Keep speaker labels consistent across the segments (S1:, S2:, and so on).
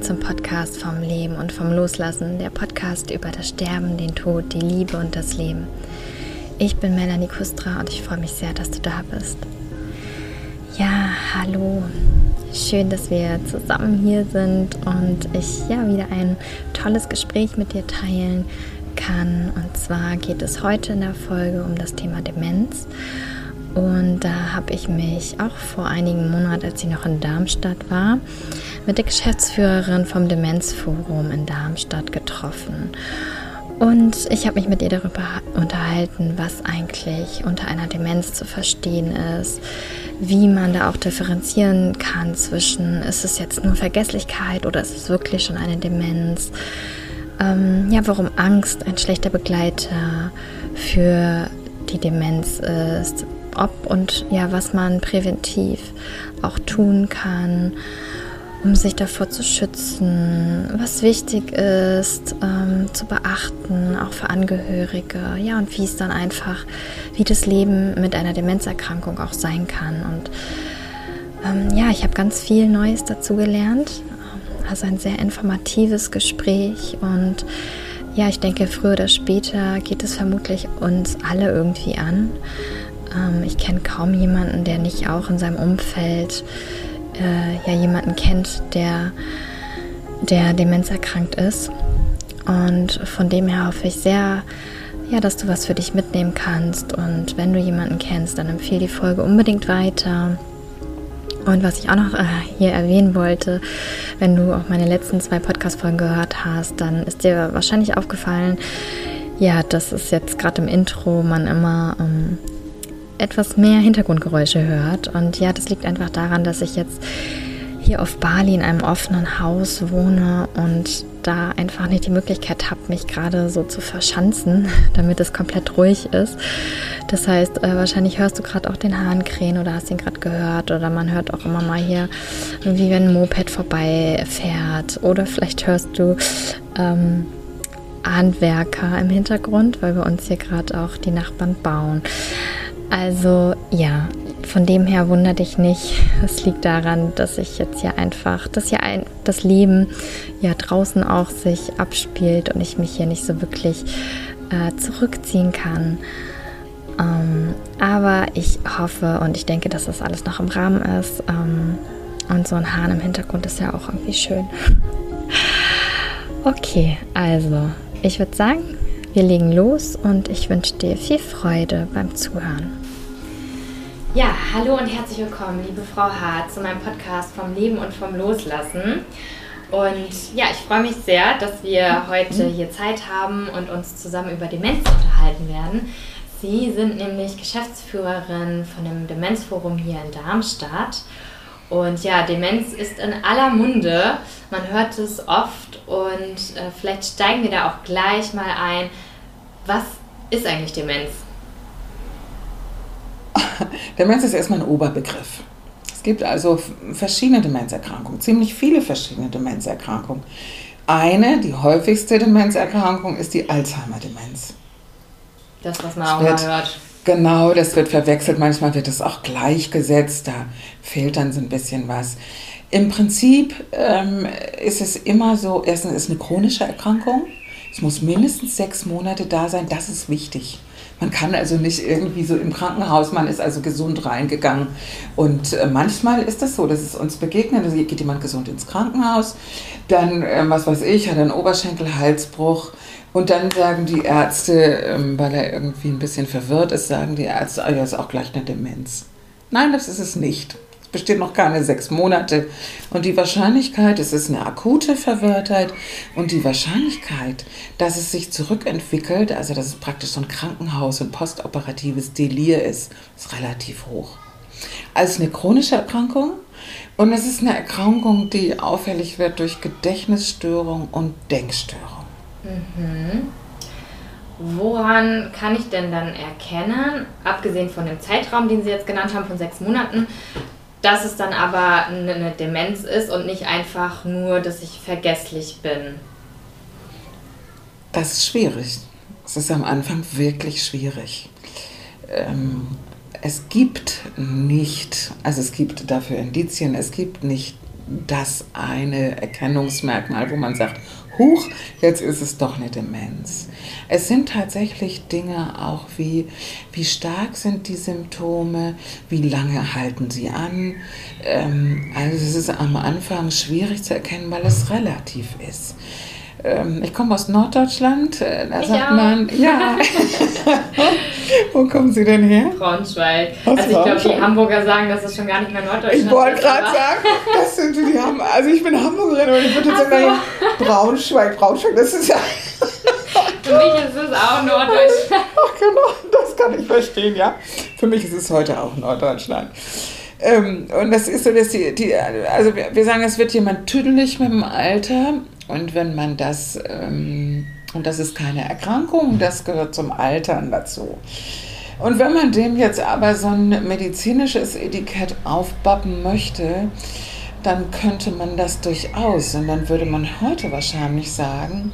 S1: zum Podcast vom Leben und vom Loslassen, der Podcast über das Sterben, den Tod, die Liebe und das Leben. Ich bin Melanie Kustra und ich freue mich sehr, dass du da bist. Ja, hallo. Schön, dass wir zusammen hier sind und ich ja wieder ein tolles Gespräch mit dir teilen kann. Und zwar geht es heute in der Folge um das Thema Demenz. Und da habe ich mich auch vor einigen Monaten, als ich noch in Darmstadt war, mit der Geschäftsführerin vom Demenzforum in Darmstadt getroffen. Und ich habe mich mit ihr darüber unterhalten, was eigentlich unter einer Demenz zu verstehen ist, wie man da auch differenzieren kann zwischen, ist es jetzt nur Vergesslichkeit oder ist es wirklich schon eine Demenz? Ähm, ja, warum Angst ein schlechter Begleiter für die Demenz ist, ob und ja, was man präventiv auch tun kann, um sich davor zu schützen, was wichtig ist ähm, zu beachten, auch für Angehörige, ja, und wie es dann einfach, wie das Leben mit einer Demenzerkrankung auch sein kann. Und ähm, ja, ich habe ganz viel Neues dazu gelernt. Also ein sehr informatives Gespräch und ja, ich denke, früher oder später geht es vermutlich uns alle irgendwie an. Ähm, ich kenne kaum jemanden, der nicht auch in seinem Umfeld äh, ja jemanden kennt, der, der demenzerkrankt ist. Und von dem her hoffe ich sehr, ja, dass du was für dich mitnehmen kannst. Und wenn du jemanden kennst, dann empfehle die Folge unbedingt weiter. Und was ich auch noch äh, hier erwähnen wollte, wenn du auch meine letzten zwei Podcast-Folgen gehört hast, dann ist dir wahrscheinlich aufgefallen, ja, dass es jetzt gerade im Intro man immer ähm, etwas mehr Hintergrundgeräusche hört. Und ja, das liegt einfach daran, dass ich jetzt hier auf Bali in einem offenen Haus wohne und da einfach nicht die Möglichkeit habe, mich gerade so zu verschanzen, damit es komplett ruhig ist. Das heißt, äh, wahrscheinlich hörst du gerade auch den Hahn krähen oder hast ihn gerade gehört oder man hört auch immer mal hier, wie wenn ein Moped vorbeifährt oder vielleicht hörst du ähm, Handwerker im Hintergrund, weil wir uns hier gerade auch die Nachbarn bauen. Also ja, von dem her wundert dich nicht. Es liegt daran, dass ich jetzt ja einfach, dass ja ein, das Leben ja draußen auch sich abspielt und ich mich hier nicht so wirklich äh, zurückziehen kann. Ähm, aber ich hoffe und ich denke, dass das alles noch im Rahmen ist. Ähm, und so ein Hahn im Hintergrund ist ja auch irgendwie schön. Okay, also ich würde sagen, wir legen los und ich wünsche dir viel Freude beim Zuhören. Ja, hallo und herzlich willkommen, liebe Frau Hart, zu meinem Podcast vom Leben und vom Loslassen. Und ja, ich freue mich sehr, dass wir heute hier Zeit haben und uns zusammen über Demenz unterhalten werden. Sie sind nämlich Geschäftsführerin von dem Demenzforum hier in Darmstadt. Und ja, Demenz ist in aller Munde. Man hört es oft und äh, vielleicht steigen wir da auch gleich mal ein. Was ist eigentlich Demenz?
S2: Demenz ist erstmal ein Oberbegriff. Es gibt also verschiedene Demenzerkrankungen, ziemlich viele verschiedene Demenzerkrankungen. Eine, die häufigste Demenzerkrankung, ist die Alzheimer-Demenz.
S1: Das, was man auch mal hört.
S2: Genau, das wird verwechselt. Manchmal wird es auch gleichgesetzt. Da fehlt dann so ein bisschen was. Im Prinzip ähm, ist es immer so, erstens ist es eine chronische Erkrankung. Es muss mindestens sechs Monate da sein. Das ist wichtig. Man kann also nicht irgendwie so im Krankenhaus, man ist also gesund reingegangen. Und äh, manchmal ist das so, dass es uns begegnet. Also geht jemand gesund ins Krankenhaus, dann, äh, was weiß ich, hat einen Oberschenkelhalsbruch. Und dann sagen die Ärzte, ähm, weil er irgendwie ein bisschen verwirrt ist, sagen die Ärzte, ah, ja, ist auch gleich eine Demenz. Nein, das ist es nicht besteht noch keine sechs Monate. Und die Wahrscheinlichkeit, es ist eine akute Verwirrtheit und die Wahrscheinlichkeit, dass es sich zurückentwickelt, also dass es praktisch so ein Krankenhaus und postoperatives Delir ist, ist relativ hoch. Also eine chronische Erkrankung und es ist eine Erkrankung, die auffällig wird durch Gedächtnisstörung und Denkstörung.
S1: Mhm. Woran kann ich denn dann erkennen, abgesehen von dem Zeitraum, den Sie jetzt genannt haben, von sechs Monaten, dass es dann aber eine Demenz ist und nicht einfach nur, dass ich vergesslich bin.
S2: Das ist schwierig. Es ist am Anfang wirklich schwierig. Ähm, es gibt nicht, also es gibt dafür Indizien, es gibt nicht das eine Erkennungsmerkmal, wo man sagt, huch, jetzt ist es doch eine Demenz. Es sind tatsächlich Dinge auch wie, wie stark sind die Symptome, wie lange halten sie an. Ähm, also es ist am Anfang schwierig zu erkennen, weil es relativ ist. Ähm, ich komme aus Norddeutschland, äh, da
S1: Ich
S2: sagt
S1: auch.
S2: man, ja. Wo kommen Sie denn her?
S1: Braunschweig.
S2: Aus
S1: also ich glaube, die. Hamburger sagen, dass es schon gar nicht mehr Norddeutschland
S2: Ich wollte
S1: ist,
S2: gerade sagen, das sind die haben, also ich bin Hamburgerin und ich würde jetzt
S1: Ach so.
S2: sagen, Braunschweig, Braunschweig, das ist ja,
S1: Für mich ist es auch Norddeutschland.
S2: ach genau, das kann ich verstehen, ja. Für mich ist es heute auch Norddeutschland. Ähm, und das ist so, dass die, die also wir, wir sagen, es wird jemand tüdelig mit dem Alter und wenn man das, ähm, und das ist keine Erkrankung, das gehört zum Altern dazu. Und wenn man dem jetzt aber so ein medizinisches Etikett aufbappen möchte, dann könnte man das durchaus. Und dann würde man heute wahrscheinlich sagen,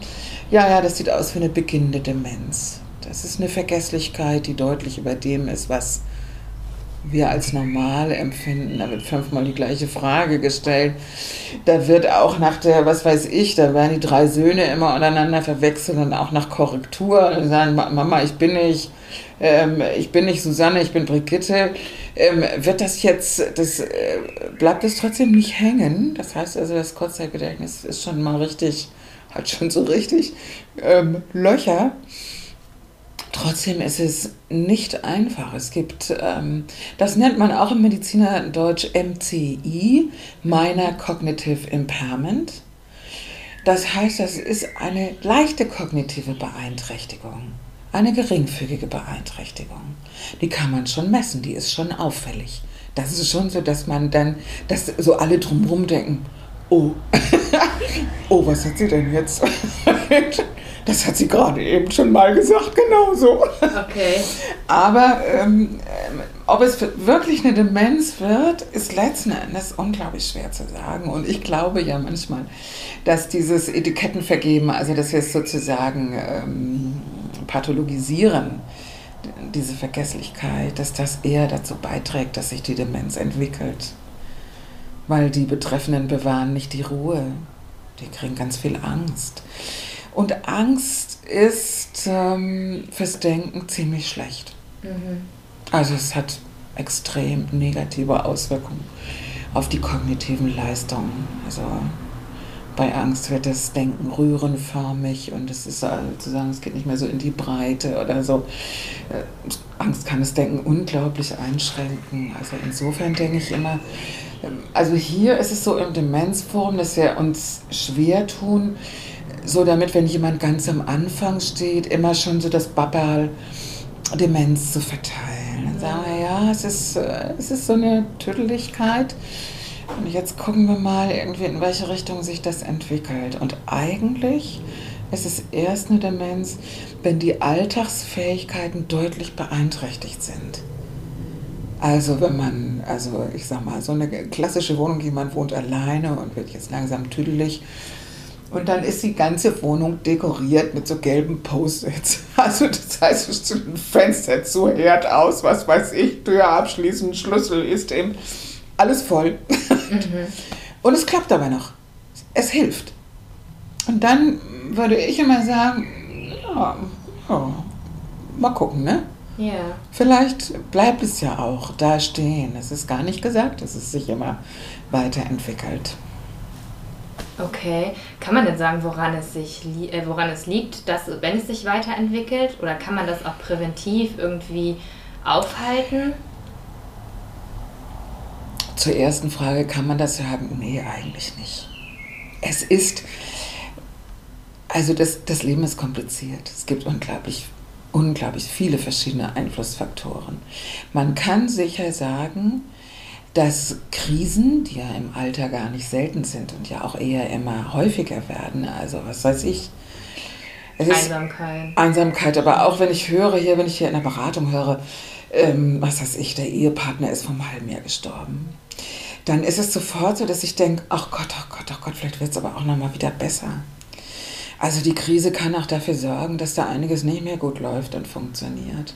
S2: ja, ja, das sieht aus wie eine beginnende Demenz. Das ist eine Vergesslichkeit, die deutlich über dem ist, was wir als normal empfinden. Da wird fünfmal die gleiche Frage gestellt. Da wird auch nach der, was weiß ich, da werden die drei Söhne immer untereinander verwechselt und auch nach Korrektur. Und sagen, "Ma- Mama, ich bin nicht, ähm, ich bin nicht Susanne, ich bin Brigitte. Ähm, wird das jetzt, das, äh, bleibt es trotzdem nicht hängen? Das heißt also, das Kurzzeitgedächtnis ist schon mal richtig, hat schon so richtig ähm, Löcher. Trotzdem ist es nicht einfach. Es gibt, ähm, das nennt man auch im Medizinerdeutsch MCI, Minor Cognitive Impairment. Das heißt, das ist eine leichte kognitive Beeinträchtigung, eine geringfügige Beeinträchtigung. Die kann man schon messen, die ist schon auffällig. Das ist schon so, dass man dann, dass so alle drumherum denken, oh, oh, was hat sie denn jetzt? Das hat sie gerade eben schon mal gesagt, genau so.
S1: Okay.
S2: Aber ähm, ähm, ob es wirklich eine Demenz wird, ist letzten Endes unglaublich schwer zu sagen. Und ich glaube ja manchmal, dass dieses Etikettenvergeben, also dass wir es sozusagen ähm, pathologisieren, diese Vergesslichkeit, dass das eher dazu beiträgt, dass sich die Demenz entwickelt. Weil die Betreffenden bewahren nicht die Ruhe. Die kriegen ganz viel Angst. Und Angst ist ähm, fürs Denken ziemlich schlecht.
S1: Mhm.
S2: Also es hat extrem negative Auswirkungen auf die kognitiven Leistungen. Also bei Angst wird das Denken rührenförmig und es ist sozusagen, es geht nicht mehr so in die Breite oder so. Äh, Angst kann das Denken unglaublich einschränken. Also insofern denke ich immer, ähm, also hier ist es so im Demenzforum, dass wir uns schwer tun, so damit, wenn jemand ganz am Anfang steht, immer schon so das Babbel Demenz zu verteilen. Dann sagen wir, ja, es ist, äh, es ist so eine Tüdeligkeit. Und jetzt gucken wir mal irgendwie, in welche Richtung sich das entwickelt. Und eigentlich ist es erst eine Demenz, wenn die Alltagsfähigkeiten deutlich beeinträchtigt sind. Also wenn man, also ich sag mal, so eine klassische Wohnung, jemand wohnt alleine und wird jetzt langsam tüdelig. Und dann ist die ganze Wohnung dekoriert mit so gelben Post-its. Also das heißt, es ist ein Fenster zu, Herd aus, was weiß ich, Tür abschließen, Schlüssel ist eben alles voll. Und es klappt aber noch. Es hilft. Und dann würde ich immer sagen, ja, ja mal gucken, ne?
S1: Ja.
S2: Vielleicht bleibt es ja auch da stehen. Es ist gar nicht gesagt, dass es sich immer weiterentwickelt.
S1: Okay. Kann man denn sagen, woran es, sich äh, woran es liegt, dass, wenn es sich weiterentwickelt? Oder kann man das auch präventiv irgendwie aufhalten?
S2: Zur ersten Frage, kann man das sagen? Nee, eigentlich nicht. Es ist, also das, das Leben ist kompliziert. Es gibt unglaublich, unglaublich viele verschiedene Einflussfaktoren. Man kann sicher sagen, dass Krisen, die ja im Alter gar nicht selten sind und ja auch eher immer häufiger werden, also was weiß ich,
S1: Einsamkeit.
S2: Einsamkeit, aber auch wenn ich höre hier, wenn ich hier in der Beratung höre, ähm, was weiß ich, der Ehepartner ist vor einem halben Jahr gestorben, dann ist es sofort so, dass ich denke, ach Gott, ach Gott, ach Gott, vielleicht wird es aber auch nochmal wieder besser. Also die Krise kann auch dafür sorgen, dass da einiges nicht mehr gut läuft und funktioniert.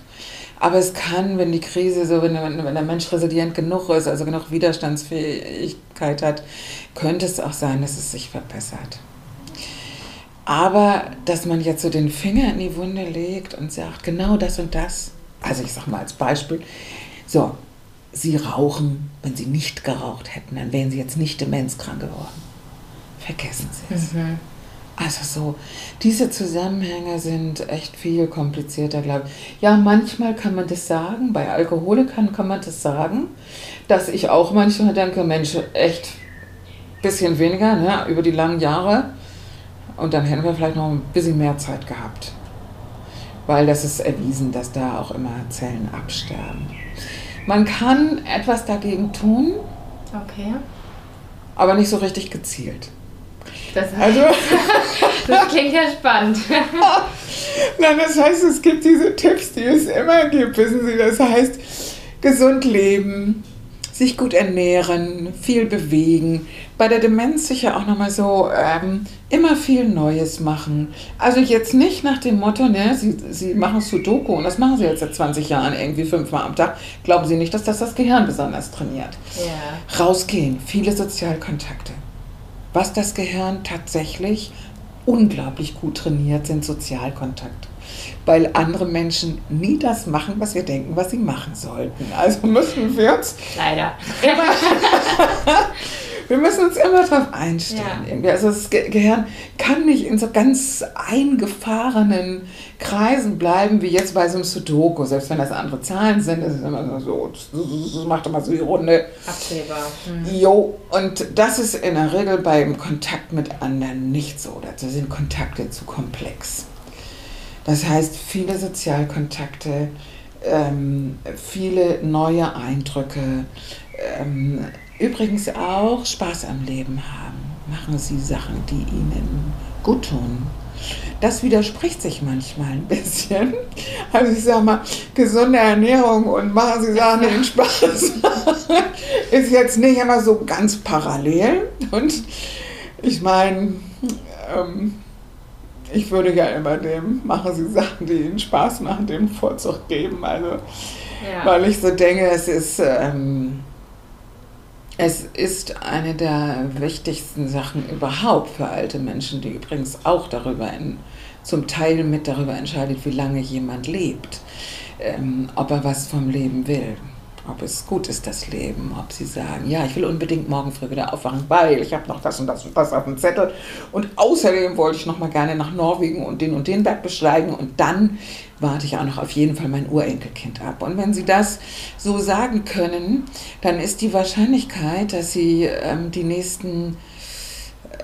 S2: Aber es kann, wenn die Krise so, wenn, wenn der Mensch resilient genug ist, also genug Widerstandsfähigkeit hat, könnte es auch sein, dass es sich verbessert. Aber dass man jetzt so den Finger in die Wunde legt und sagt, genau das und das, also ich sage mal als Beispiel, so, Sie rauchen, wenn Sie nicht geraucht hätten, dann wären Sie jetzt nicht demenzkrank geworden. Vergessen Sie es. Mhm. Also so, diese Zusammenhänge sind echt viel komplizierter, glaube ich. Ja, manchmal kann man das sagen, bei Alkoholikern kann man das sagen, dass ich auch manchmal denke, Mensch, echt ein bisschen weniger, ne, über die langen Jahre. Und dann hätten wir vielleicht noch ein bisschen mehr Zeit gehabt. Weil das ist erwiesen, dass da auch immer Zellen absterben. Man kann etwas dagegen tun.
S1: Okay.
S2: Aber nicht so richtig gezielt.
S1: Das, also, das klingt ja spannend.
S2: Nein, das heißt, es gibt diese Tipps, die es immer gibt, wissen Sie. Das heißt, gesund leben, sich gut ernähren, viel bewegen. Bei der Demenz sicher auch nochmal so ähm, immer viel Neues machen. Also jetzt nicht nach dem Motto, ne, Sie, Sie machen Sudoku und das machen Sie jetzt seit 20 Jahren irgendwie fünfmal am Tag. Glauben Sie nicht, dass das das Gehirn besonders trainiert.
S1: Ja.
S2: Rausgehen, viele Sozialkontakte. Was das Gehirn tatsächlich unglaublich gut trainiert, sind Sozialkontakte. Weil andere Menschen nie das machen, was wir denken, was sie machen sollten. Also müssen wir uns
S1: leider
S2: wir müssen uns immer darauf einstellen. Ja. Also das Gehirn kann nicht in so ganz eingefahrenen Kreisen bleiben, wie jetzt bei so einem Sudoku. Selbst wenn das andere Zahlen sind, ist es immer so, das macht immer so die Runde.
S1: Absehbar.
S2: Mhm. Jo, und das ist in der Regel beim Kontakt mit anderen nicht so. Dazu sind Kontakte zu komplex. Das heißt, viele Sozialkontakte, ähm, viele neue Eindrücke, ähm, Übrigens auch Spaß am Leben haben. Machen Sie Sachen, die Ihnen gut tun. Das widerspricht sich manchmal ein bisschen. Also ich sage mal, gesunde Ernährung und machen Sie Sachen, die Ihnen Spaß ist jetzt nicht immer so ganz parallel. Und ich meine, ähm, ich würde ja immer dem, machen Sie Sachen, die Ihnen Spaß machen, dem Vorzug geben. Also, ja. weil ich so denke, es ist... Ähm, es ist eine der wichtigsten Sachen überhaupt für alte Menschen, die übrigens auch darüber in, zum Teil mit darüber entscheidet, wie lange jemand lebt, ähm, ob er was vom Leben will. Ob es gut ist, das Leben, ob sie sagen, ja, ich will unbedingt morgen früh wieder aufwachen, weil ich habe noch das und das und das auf dem Zettel. Und außerdem wollte ich noch mal gerne nach Norwegen und den und den Berg besteigen. Und dann warte ich auch noch auf jeden Fall mein Urenkelkind ab. Und wenn sie das so sagen können, dann ist die Wahrscheinlichkeit, dass sie ähm, die nächsten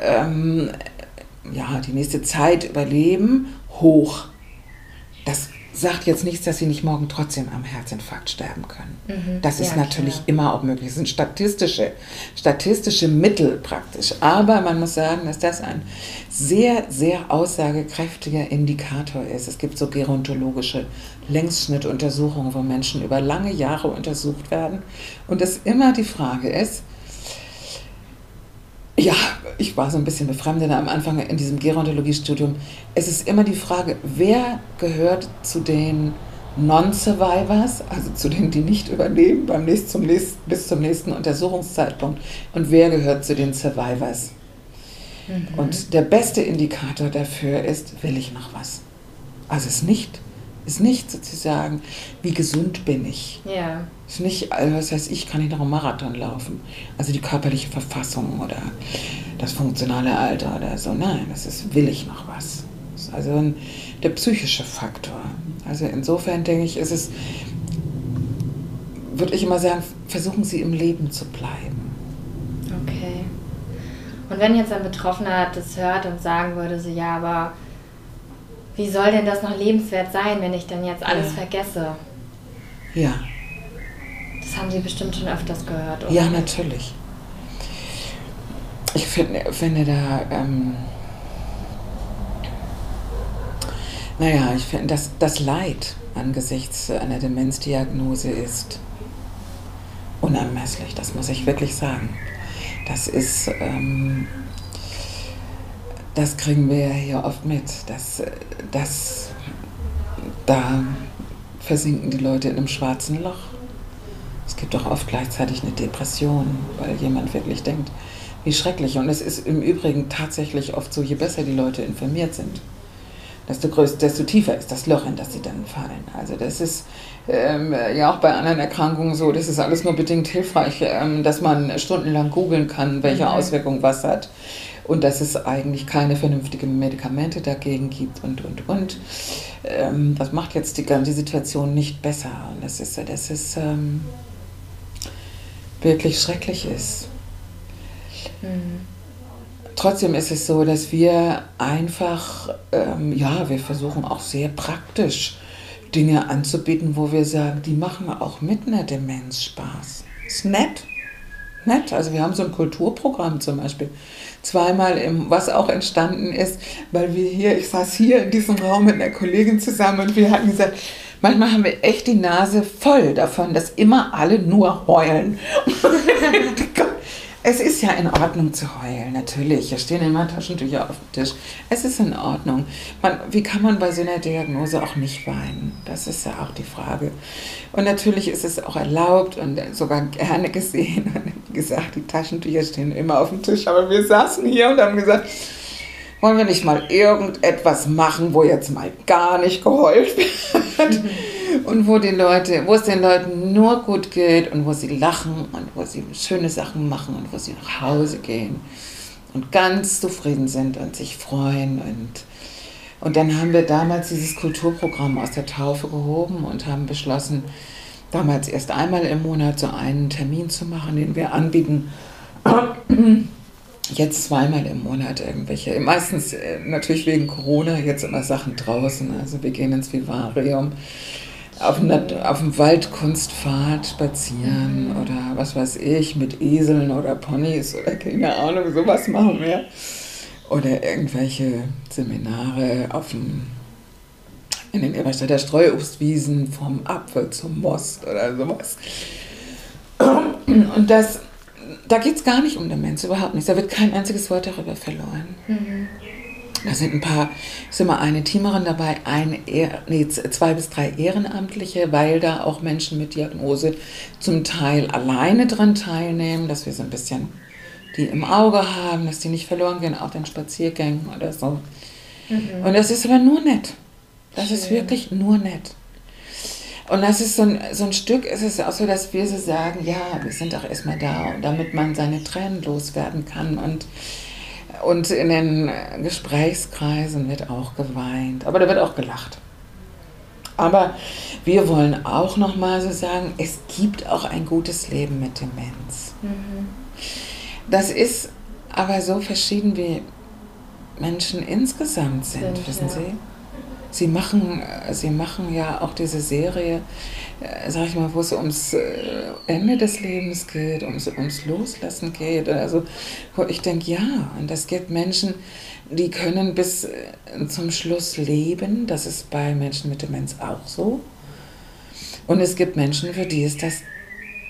S2: ähm, ja, die nächste Zeit überleben, hoch. Das sagt jetzt nichts, dass sie nicht morgen trotzdem am Herzinfarkt sterben können. Mhm. Das ist ja, natürlich klar. immer auch möglich. Das sind statistische, statistische Mittel praktisch. Aber man muss sagen, dass das ein sehr, sehr aussagekräftiger Indikator ist. Es gibt so gerontologische Längsschnittuntersuchungen, wo Menschen über lange Jahre untersucht werden. Und es immer die Frage ist, ja, ich war so ein bisschen befremdet am Anfang in diesem Gerontologiestudium. Es ist immer die Frage, wer gehört zu den Non-Survivors, also zu denen, die nicht überleben beim nächsten, zum nächsten, bis zum nächsten Untersuchungszeitpunkt, und wer gehört zu den Survivors. Mhm. Und der beste Indikator dafür ist, will ich noch was? Also es ist nicht ist nicht sozusagen, wie gesund bin ich.
S1: Ja.
S2: Ist nicht, also was heißt ich, kann ich noch einen Marathon laufen. Also die körperliche Verfassung oder das funktionale Alter oder so. Nein, das ist, will ich noch was. Das ist also ein, der psychische Faktor. Also insofern denke ich, ist es, würde ich immer sagen, versuchen Sie im Leben zu bleiben.
S1: Okay. Und wenn jetzt ein Betroffener das hört und sagen würde, so ja, aber wie soll denn das noch lebenswert sein, wenn ich denn jetzt alles ja. vergesse?
S2: Ja.
S1: Das haben Sie bestimmt schon öfters gehört, oder?
S2: Ja, natürlich. Ich finde, finde da, ähm, naja, ich finde, dass das Leid angesichts einer Demenzdiagnose ist unermesslich, das muss ich wirklich sagen. Das ist, ähm, das kriegen wir ja hier oft mit, dass, dass da versinken die Leute in einem schwarzen Loch. Es Es gibt auch oft gleichzeitig eine Depression, weil jemand wirklich denkt, wie schrecklich. Und es ist im Übrigen tatsächlich oft so, je besser die Leute informiert sind, desto, größer, desto tiefer ist das Loch, in das sie dann fallen. Also das ist ähm, ja auch bei anderen Erkrankungen so, das ist alles nur bedingt hilfreich, ähm, dass man stundenlang googeln kann, welche mhm. Auswirkungen was hat und dass es eigentlich keine vernünftigen Medikamente dagegen gibt und, und, und. Ähm, das macht jetzt die, die Situation nicht besser. Und das ist, das ist ähm, wirklich schrecklich ist. Mhm. Trotzdem ist es so, dass wir einfach, ähm, ja, wir versuchen auch sehr praktisch Dinge anzubieten, wo wir sagen, die machen auch mit einer Demenz Spaß. Ist nett. Nett. Also wir haben so ein Kulturprogramm zum Beispiel zweimal im, was auch entstanden ist, weil wir hier, ich saß hier in diesem Raum mit einer Kollegin zusammen und wir hatten gesagt, manchmal haben wir echt die Nase voll davon, dass immer alle nur heulen. Es ist ja in Ordnung zu heulen, natürlich. Hier stehen immer Taschentücher auf dem Tisch. Es ist in Ordnung. Man, wie kann man bei so einer Diagnose auch nicht weinen? Das ist ja auch die Frage. Und natürlich ist es auch erlaubt und sogar gerne gesehen. Und wie gesagt, die Taschentücher stehen immer auf dem Tisch. Aber wir saßen hier und haben gesagt, wollen wir nicht mal irgendetwas machen, wo jetzt mal gar nicht geheult wird? und wo die Leute, wo es den Leuten nur gut geht und wo sie lachen und wo sie schöne Sachen machen und wo sie nach Hause gehen und ganz zufrieden sind und sich freuen und und dann haben wir damals dieses Kulturprogramm aus der Taufe gehoben und haben beschlossen, damals erst einmal im Monat so einen Termin zu machen, den wir anbieten. Jetzt zweimal im Monat irgendwelche, meistens äh, natürlich wegen Corona, jetzt immer Sachen draußen. Also wir gehen ins Vivarium auf, auf dem Waldkunstpfad spazieren mhm. oder was weiß ich, mit Eseln oder Ponys oder keine Ahnung, sowas machen wir. Oder irgendwelche Seminare auf dem, in den Eberstädter Streuobstwiesen vom Apfel zum Most oder sowas. Und das, da geht es gar nicht um Demenz, überhaupt nicht. Da wird kein einziges Wort darüber verloren. Mhm. Da sind ein paar, ist immer eine Teamerin dabei, ein, nee, zwei bis drei Ehrenamtliche, weil da auch Menschen mit Diagnose zum Teil alleine dran teilnehmen, dass wir so ein bisschen die im Auge haben, dass die nicht verloren gehen auf den Spaziergängen oder so. Mhm. Und das ist aber nur nett. Das Schön. ist wirklich nur nett. Und das ist so ein, so ein Stück, ist es auch so, dass wir so sagen, ja, wir sind auch erstmal da, damit man seine Tränen loswerden kann und und in den Gesprächskreisen wird auch geweint, aber da wird auch gelacht. Aber wir wollen auch nochmal so sagen, es gibt auch ein gutes Leben mit Demenz. Mhm. Das ist aber so verschieden, wie Menschen insgesamt sind, sind wissen ja. Sie? Sie machen, sie machen ja auch diese Serie äh, sag ich mal, wo es ums äh, Ende des Lebens geht, ums, ums Loslassen geht. Also wo ich denke, ja, und das gibt Menschen, die können bis äh, zum Schluss leben. Das ist bei Menschen mit Demenz auch so. Und es gibt Menschen, für die ist das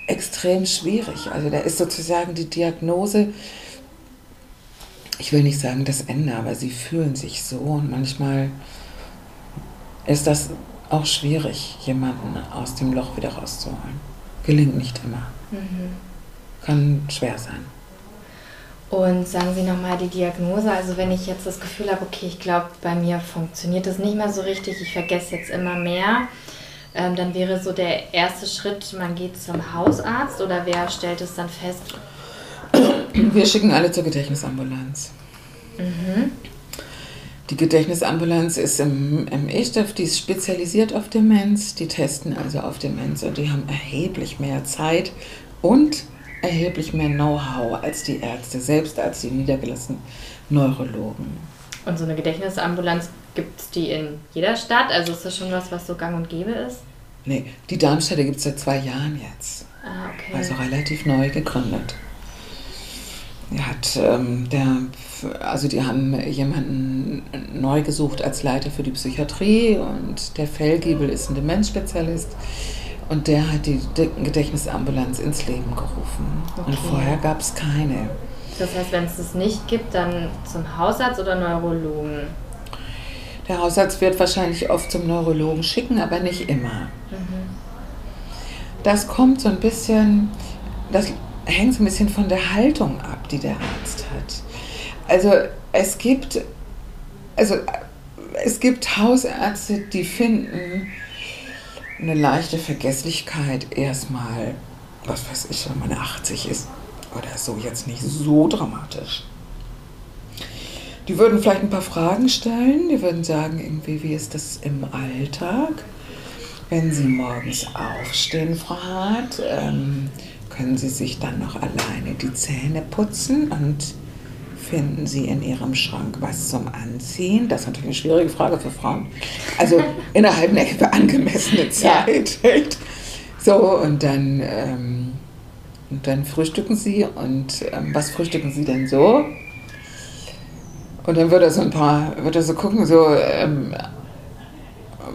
S2: extrem schwierig. Also da ist sozusagen die Diagnose, ich will nicht sagen das Ende, aber sie fühlen sich so und manchmal ist das auch schwierig, jemanden aus dem Loch wieder rauszuholen. Gelingt nicht immer. Mhm. Kann schwer sein.
S1: Und sagen Sie nochmal die Diagnose. Also wenn ich jetzt das Gefühl habe, okay, ich glaube, bei mir funktioniert das nicht mehr so richtig, ich vergesse jetzt immer mehr, ähm, dann wäre so der erste Schritt, man geht zum Hausarzt oder wer stellt es dann fest?
S2: Wir schicken alle zur Gedächtnisambulanz. Mhm. Die Gedächtnisambulanz ist im, im E-Stift, die ist spezialisiert auf Demenz. Die testen also auf Demenz und die haben erheblich mehr Zeit und erheblich mehr Know-how als die Ärzte, selbst als die niedergelassenen Neurologen.
S1: Und so eine Gedächtnisambulanz gibt es die in jeder Stadt? Also ist das schon was, was so gang und gäbe ist?
S2: Nee, die Darmstädter gibt es seit zwei Jahren jetzt. Ah, okay. Also relativ neu gegründet. Er hat ähm, der, also die haben jemanden neu gesucht als Leiter für die Psychiatrie und der Fellgiebel ist ein Demenzspezialist und der hat die Gedächtnisambulanz ins Leben gerufen. Okay. Und vorher gab es keine.
S1: Das heißt, wenn es das nicht gibt, dann zum Hausarzt oder Neurologen?
S2: Der Hausarzt wird wahrscheinlich oft zum Neurologen schicken, aber nicht immer. Mhm. das kommt so ein bisschen, das hängt so ein bisschen von der Haltung ab, die der Arzt hat. Also es gibt, also es gibt Hausärzte, die finden eine leichte Vergesslichkeit erstmal, was weiß ich, wenn man 80 ist oder so, jetzt nicht so dramatisch. Die würden vielleicht ein paar Fragen stellen, die würden sagen, irgendwie, wie ist das im Alltag? Wenn Sie morgens aufstehen, Frau Hart, ähm, können Sie sich dann noch alleine die Zähne putzen und finden Sie in Ihrem Schrank was zum Anziehen? Das ist natürlich eine schwierige Frage für Frauen. Also innerhalb einer angemessenen Zeit. Ja. So, und dann, ähm, und dann frühstücken Sie. Und ähm, was frühstücken Sie denn so? Und dann wird er so ein paar, wird er so gucken, so, ähm,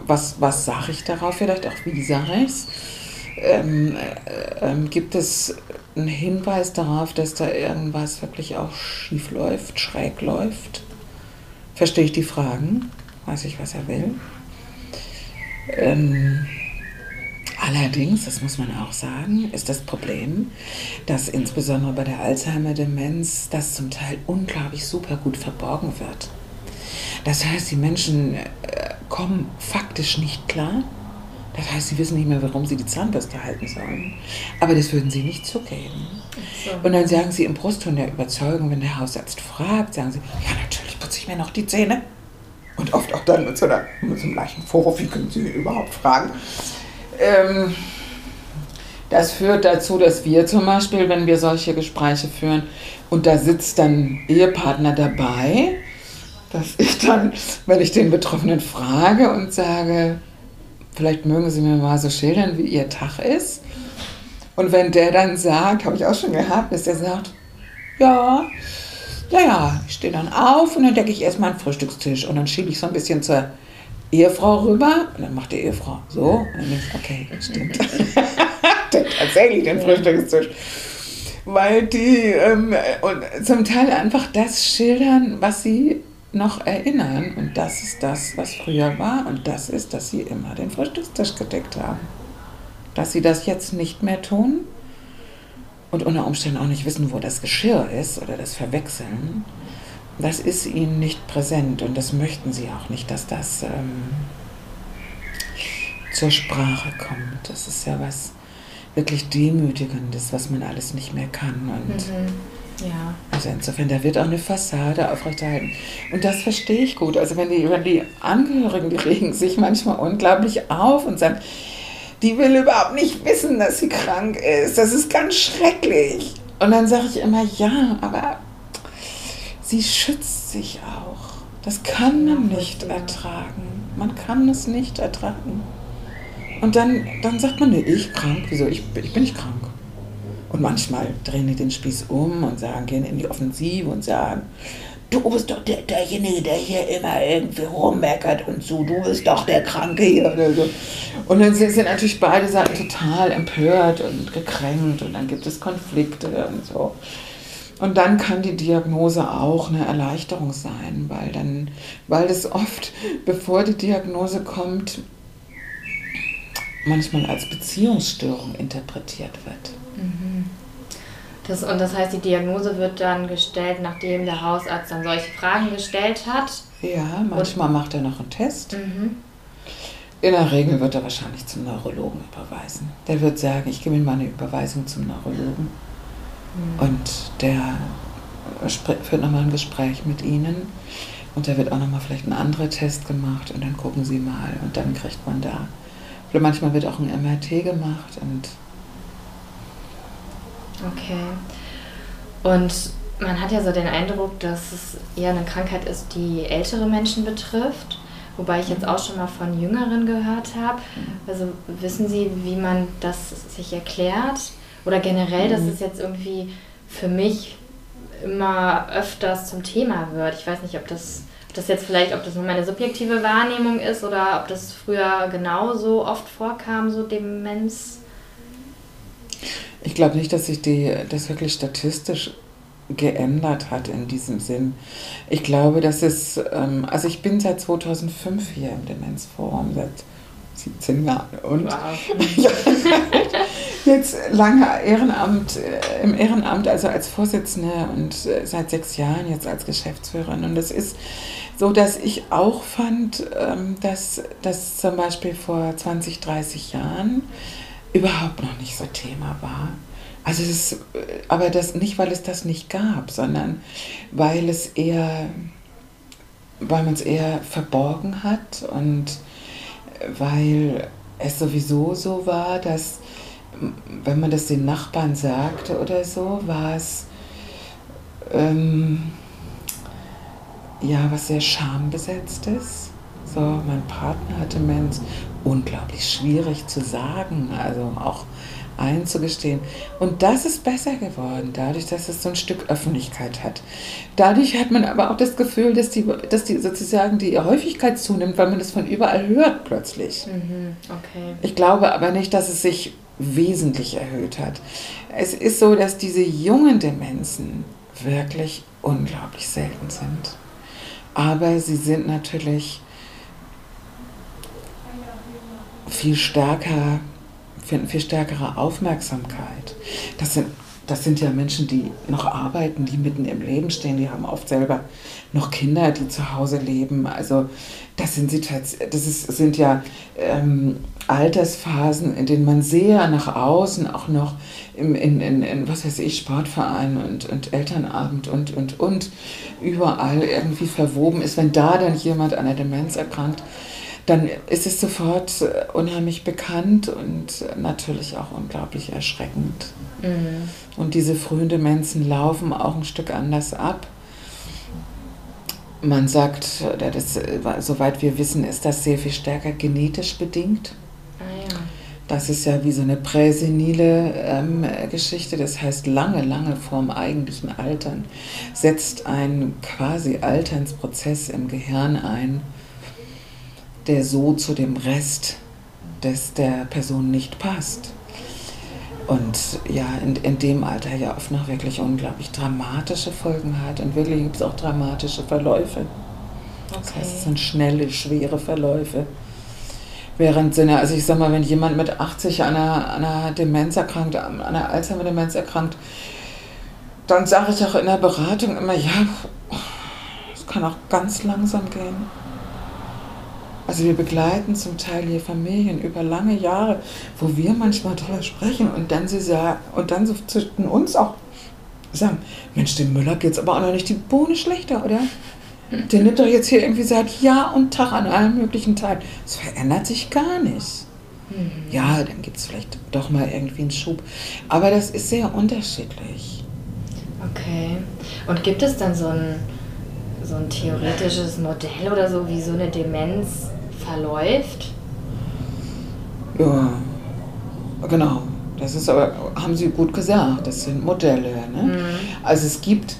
S2: was, was sage ich darauf vielleicht auch, wie sage ich es? Gibt es einen Hinweis darauf, dass da irgendwas wirklich auch schief läuft, schräg läuft? Verstehe ich die Fragen? Weiß ich, was er will? Ähm, allerdings, das muss man auch sagen, ist das Problem, dass insbesondere bei der Alzheimer-Demenz das zum Teil unglaublich super gut verborgen wird. Das heißt, die Menschen äh, kommen faktisch nicht klar das heißt, sie wissen nicht mehr, warum sie die Zahnbürste halten sollen. Aber das würden sie nicht zugeben. So. Und dann sagen sie im Brustton der Überzeugung, wenn der Hausarzt fragt, sagen sie, ja, natürlich putze ich mir noch die Zähne. Und oft auch dann mit so, einer, mit so einem leichten Vorwurf, wie können Sie überhaupt fragen? Ähm, das führt dazu, dass wir zum Beispiel, wenn wir solche Gespräche führen und da sitzt dann Ehepartner dabei, dass ich dann, wenn ich den Betroffenen frage und sage, vielleicht mögen Sie mir mal so schildern, wie Ihr Tag ist. Und wenn der dann sagt, habe ich auch schon gehabt, dass der sagt, ja, ja, ja, ich stehe dann auf und dann decke ich erstmal einen Frühstückstisch und dann schiebe ich so ein bisschen zur Ehefrau rüber und dann macht die Ehefrau so und dann denke ich, okay, stimmt. tatsächlich den Frühstückstisch. Weil die ähm, und zum Teil einfach das schildern, was sie noch erinnern. Und das ist das, was früher war. Und das ist, dass sie immer den Frühstückstisch gedeckt haben. Dass sie das jetzt nicht mehr tun und unter Umständen auch nicht wissen, wo das Geschirr ist oder das verwechseln, das ist ihnen nicht präsent. Und das möchten sie auch nicht, dass das ähm, zur Sprache kommt. Das ist ja was wirklich Demütigendes, was man alles nicht mehr kann. Und mhm ja. Also insofern, da wird auch eine Fassade aufrechterhalten. Und das verstehe ich gut. Also wenn die, wenn die Angehörigen, die regen sich manchmal unglaublich auf und sagen, die will überhaupt nicht wissen, dass sie krank ist. Das ist ganz schrecklich. Und dann sage ich immer, ja, aber sie schützt sich auch. Das kann man nicht ertragen. Man kann es nicht ertragen. Und dann, dann sagt man, nee, ich krank. Wieso? Ich, ich bin nicht krank. Und manchmal drehen die den Spieß um und sagen, gehen in die Offensive und sagen, du bist doch der, derjenige, der hier immer irgendwie rummeckert und so, du bist doch der Kranke hier oder so. Und dann sind, sind natürlich beide Seiten total empört und gekränkt und dann gibt es Konflikte und so. Und dann kann die Diagnose auch eine Erleichterung sein, weil dann, weil das oft, bevor die Diagnose kommt, manchmal als Beziehungsstörung interpretiert wird. Mhm.
S1: Das, und das heißt, die Diagnose wird dann gestellt, nachdem der Hausarzt dann solche Fragen gestellt hat?
S2: Ja, manchmal und, macht er noch einen Test. Mhm. In der Regel wird er wahrscheinlich zum Neurologen überweisen. Der wird sagen, ich gebe Ihnen mal eine Überweisung zum Neurologen. Mhm. Und der führt nochmal ein Gespräch mit Ihnen. Und da wird auch nochmal vielleicht ein anderer Test gemacht und dann gucken Sie mal und dann kriegt man da. Oder manchmal wird auch ein MRT gemacht und
S1: Okay. Und man hat ja so den Eindruck, dass es eher eine Krankheit ist, die ältere Menschen betrifft. Wobei ich jetzt auch schon mal von Jüngeren gehört habe. Also wissen Sie, wie man das sich erklärt? Oder generell, dass es jetzt irgendwie für mich immer öfters zum Thema wird. Ich weiß nicht, ob das, ob das jetzt vielleicht, ob das nur meine subjektive Wahrnehmung ist oder ob das früher genauso oft vorkam, so Demenz.
S2: Ich glaube nicht, dass sich die, das wirklich statistisch geändert hat in diesem Sinn. Ich glaube, dass es, ähm, also ich bin seit 2005 hier im Demenzforum, seit 17 Jahren. Und jetzt lange Ehrenamt, äh, im Ehrenamt, also als Vorsitzende und äh, seit sechs Jahren jetzt als Geschäftsführerin. Und es ist so, dass ich auch fand, ähm, dass das zum Beispiel vor 20, 30 Jahren überhaupt noch nicht so Thema war. Also es ist, aber das nicht, weil es das nicht gab, sondern weil es eher, weil man es eher verborgen hat und weil es sowieso so war, dass wenn man das den Nachbarn sagte oder so, war es ähm, ja was sehr schambesetztes. So, mein Partner hatte Mens unglaublich schwierig zu sagen, also auch einzugestehen. Und das ist besser geworden, dadurch, dass es so ein Stück Öffentlichkeit hat. Dadurch hat man aber auch das Gefühl, dass die, dass die sozusagen die Häufigkeit zunimmt, weil man das von überall hört plötzlich. Mhm, okay. Ich glaube aber nicht, dass es sich wesentlich erhöht hat. Es ist so, dass diese jungen Demenzen wirklich unglaublich selten sind. Aber sie sind natürlich viel stärker, finden viel stärkere Aufmerksamkeit. Das sind, das sind ja Menschen, die noch arbeiten, die mitten im Leben stehen, die haben oft selber noch Kinder, die zu Hause leben. Also das sind, das ist, sind ja ähm, Altersphasen, in denen man sehr nach außen auch noch im, in, in, in, was weiß ich, Sportverein und, und Elternabend und, und, und überall irgendwie verwoben ist. Wenn da dann jemand an der Demenz erkrankt, dann ist es sofort äh, unheimlich bekannt und natürlich auch unglaublich erschreckend. Mhm. Und diese frühen Demenzen laufen auch ein Stück anders ab. Man sagt, das, soweit wir wissen, ist das sehr viel stärker genetisch bedingt. Ah, ja. Das ist ja wie so eine präsenile ähm, Geschichte, das heißt lange, lange vorm eigentlichen Altern setzt ein quasi Alternsprozess im Gehirn ein, der so zu dem Rest des, der Person nicht passt. Und ja, in, in dem Alter ja oft noch wirklich unglaublich dramatische Folgen hat. Und wirklich gibt es auch dramatische Verläufe. Okay. Das heißt, es sind schnelle, schwere Verläufe. Während Sinne, also ich sag mal, wenn jemand mit 80 an einer, an einer Demenz erkrankt, an einer Alzheimer-Demenz erkrankt, dann sage ich auch in der Beratung immer, ja, es kann auch ganz langsam gehen. Also wir begleiten zum Teil hier Familien über lange Jahre, wo wir manchmal drüber sprechen und dann sie sagen, und dann so zwischen uns auch sagen, Mensch, dem Müller geht es aber auch noch nicht die Bohne schlechter, oder? Der nimmt doch jetzt hier irgendwie seit Jahr und Tag an allen möglichen Teilen. Es verändert sich gar nicht. Mhm. Ja, dann gibt es vielleicht doch mal irgendwie einen Schub. Aber das ist sehr unterschiedlich.
S1: Okay. Und gibt es dann so ein, so ein theoretisches Modell oder so, wie so eine Demenz verläuft?
S2: Ja, genau. Das ist aber, haben Sie gut gesagt, das sind Modelle. Ne? Mhm. Also es gibt,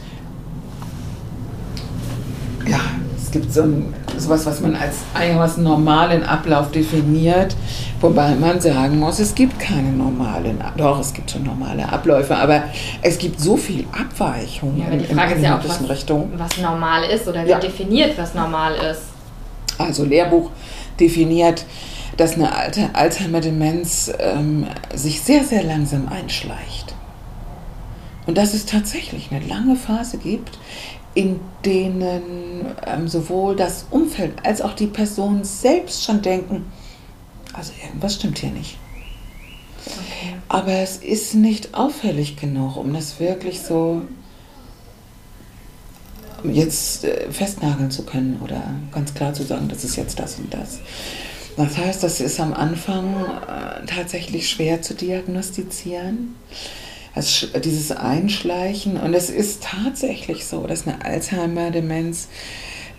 S2: ja, es gibt so ein, sowas, was man als einigermaßen normalen Ablauf definiert, wobei man sagen muss, es gibt keine normalen, doch, es gibt schon normale Abläufe, aber es gibt so viel Abweichung
S1: ja, aber die Frage in, in ist ja auch, was, Richtung. was normal ist oder wer ja. definiert, was normal ist.
S2: Also Lehrbuch definiert, dass eine Alzheimer-Demenz ähm, sich sehr, sehr langsam einschleicht. Und dass es tatsächlich eine lange Phase gibt, in denen ähm, sowohl das Umfeld als auch die Person selbst schon denken, also irgendwas stimmt hier nicht. Okay. Aber es ist nicht auffällig genug, um das wirklich so jetzt äh, festnageln zu können oder ganz klar zu sagen, das ist jetzt das und das. Das heißt, das ist am Anfang äh, tatsächlich schwer zu diagnostizieren. Also dieses Einschleichen. Und es ist tatsächlich so, dass eine Alzheimer-Demenz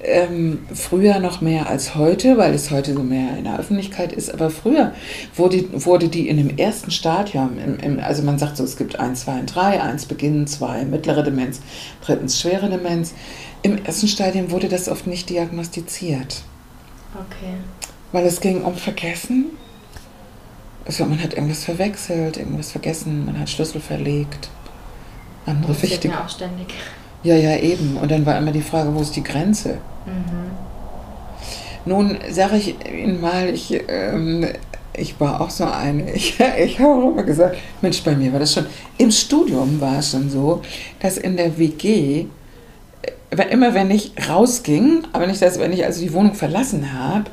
S2: ähm, früher noch mehr als heute, weil es heute so mehr in der Öffentlichkeit ist, aber früher wurde, wurde die in dem ersten Stadium, im, im, also man sagt so, es gibt 1, 2 und 3, 1 Beginn, 2 mittlere Demenz, drittens schwere Demenz. Im ersten Stadium wurde das oft nicht diagnostiziert. Okay. Weil es ging um Vergessen. Also man hat irgendwas verwechselt, irgendwas vergessen, man hat Schlüssel verlegt. Andere das wichtig. Ja auch ständig. Ja, ja, eben. Und dann war immer die Frage, wo ist die Grenze? Mhm. Nun sage ich Ihnen mal, ich, ähm, ich war auch so eine. Ich, ich habe auch immer gesagt, Mensch, bei mir war das schon, im Studium war es schon so, dass in der WG immer wenn ich rausging, aber nicht, dass wenn ich also die Wohnung verlassen habe,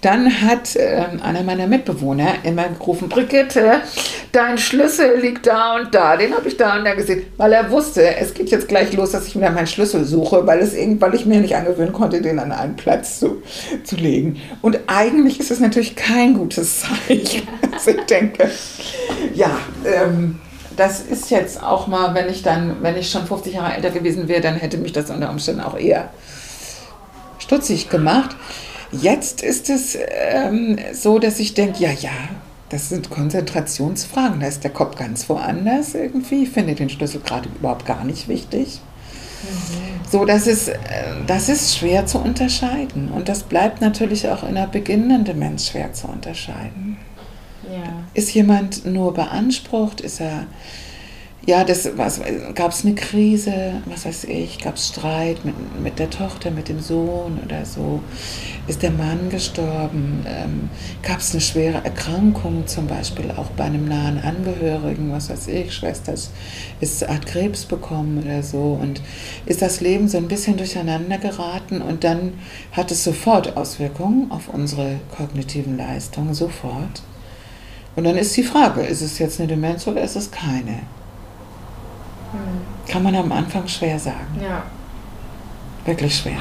S2: dann hat äh, einer meiner Mitbewohner immer gerufen, Brigitte, dein Schlüssel liegt da und da, den habe ich da und da gesehen, weil er wusste, es geht jetzt gleich los, dass ich wieder meinen Schlüssel suche, weil, es weil ich mir nicht angewöhnen konnte, den an einen Platz zu, zu legen. Und eigentlich ist es natürlich kein gutes Zeichen, dass ich denke, ja, ähm, das ist jetzt auch mal, wenn ich dann, wenn ich schon 50 Jahre älter gewesen wäre, dann hätte mich das unter Umständen auch eher stutzig gemacht. Jetzt ist es ähm, so, dass ich denke, ja, ja, das sind Konzentrationsfragen. Da ist der Kopf ganz woanders irgendwie. Ich finde den Schlüssel gerade überhaupt gar nicht wichtig. Mhm. So, das ist, äh, das ist schwer zu unterscheiden. Und das bleibt natürlich auch in einer beginnenden Demenz schwer zu unterscheiden. Ja. Ist jemand nur beansprucht? Ist er, ja, das gab es eine Krise, was weiß ich, gab es Streit mit, mit der Tochter, mit dem Sohn oder so? Ist der Mann gestorben? Ähm, gab es eine schwere Erkrankung, zum Beispiel auch bei einem nahen Angehörigen, was weiß ich, Schwester ist, hat Krebs bekommen oder so? Und ist das Leben so ein bisschen durcheinander geraten und dann hat es sofort Auswirkungen auf unsere kognitiven Leistungen, sofort? Und dann ist die Frage, ist es jetzt eine Demenz oder ist es keine? Hm. Kann man am Anfang schwer sagen.
S1: Ja.
S2: Wirklich schwer.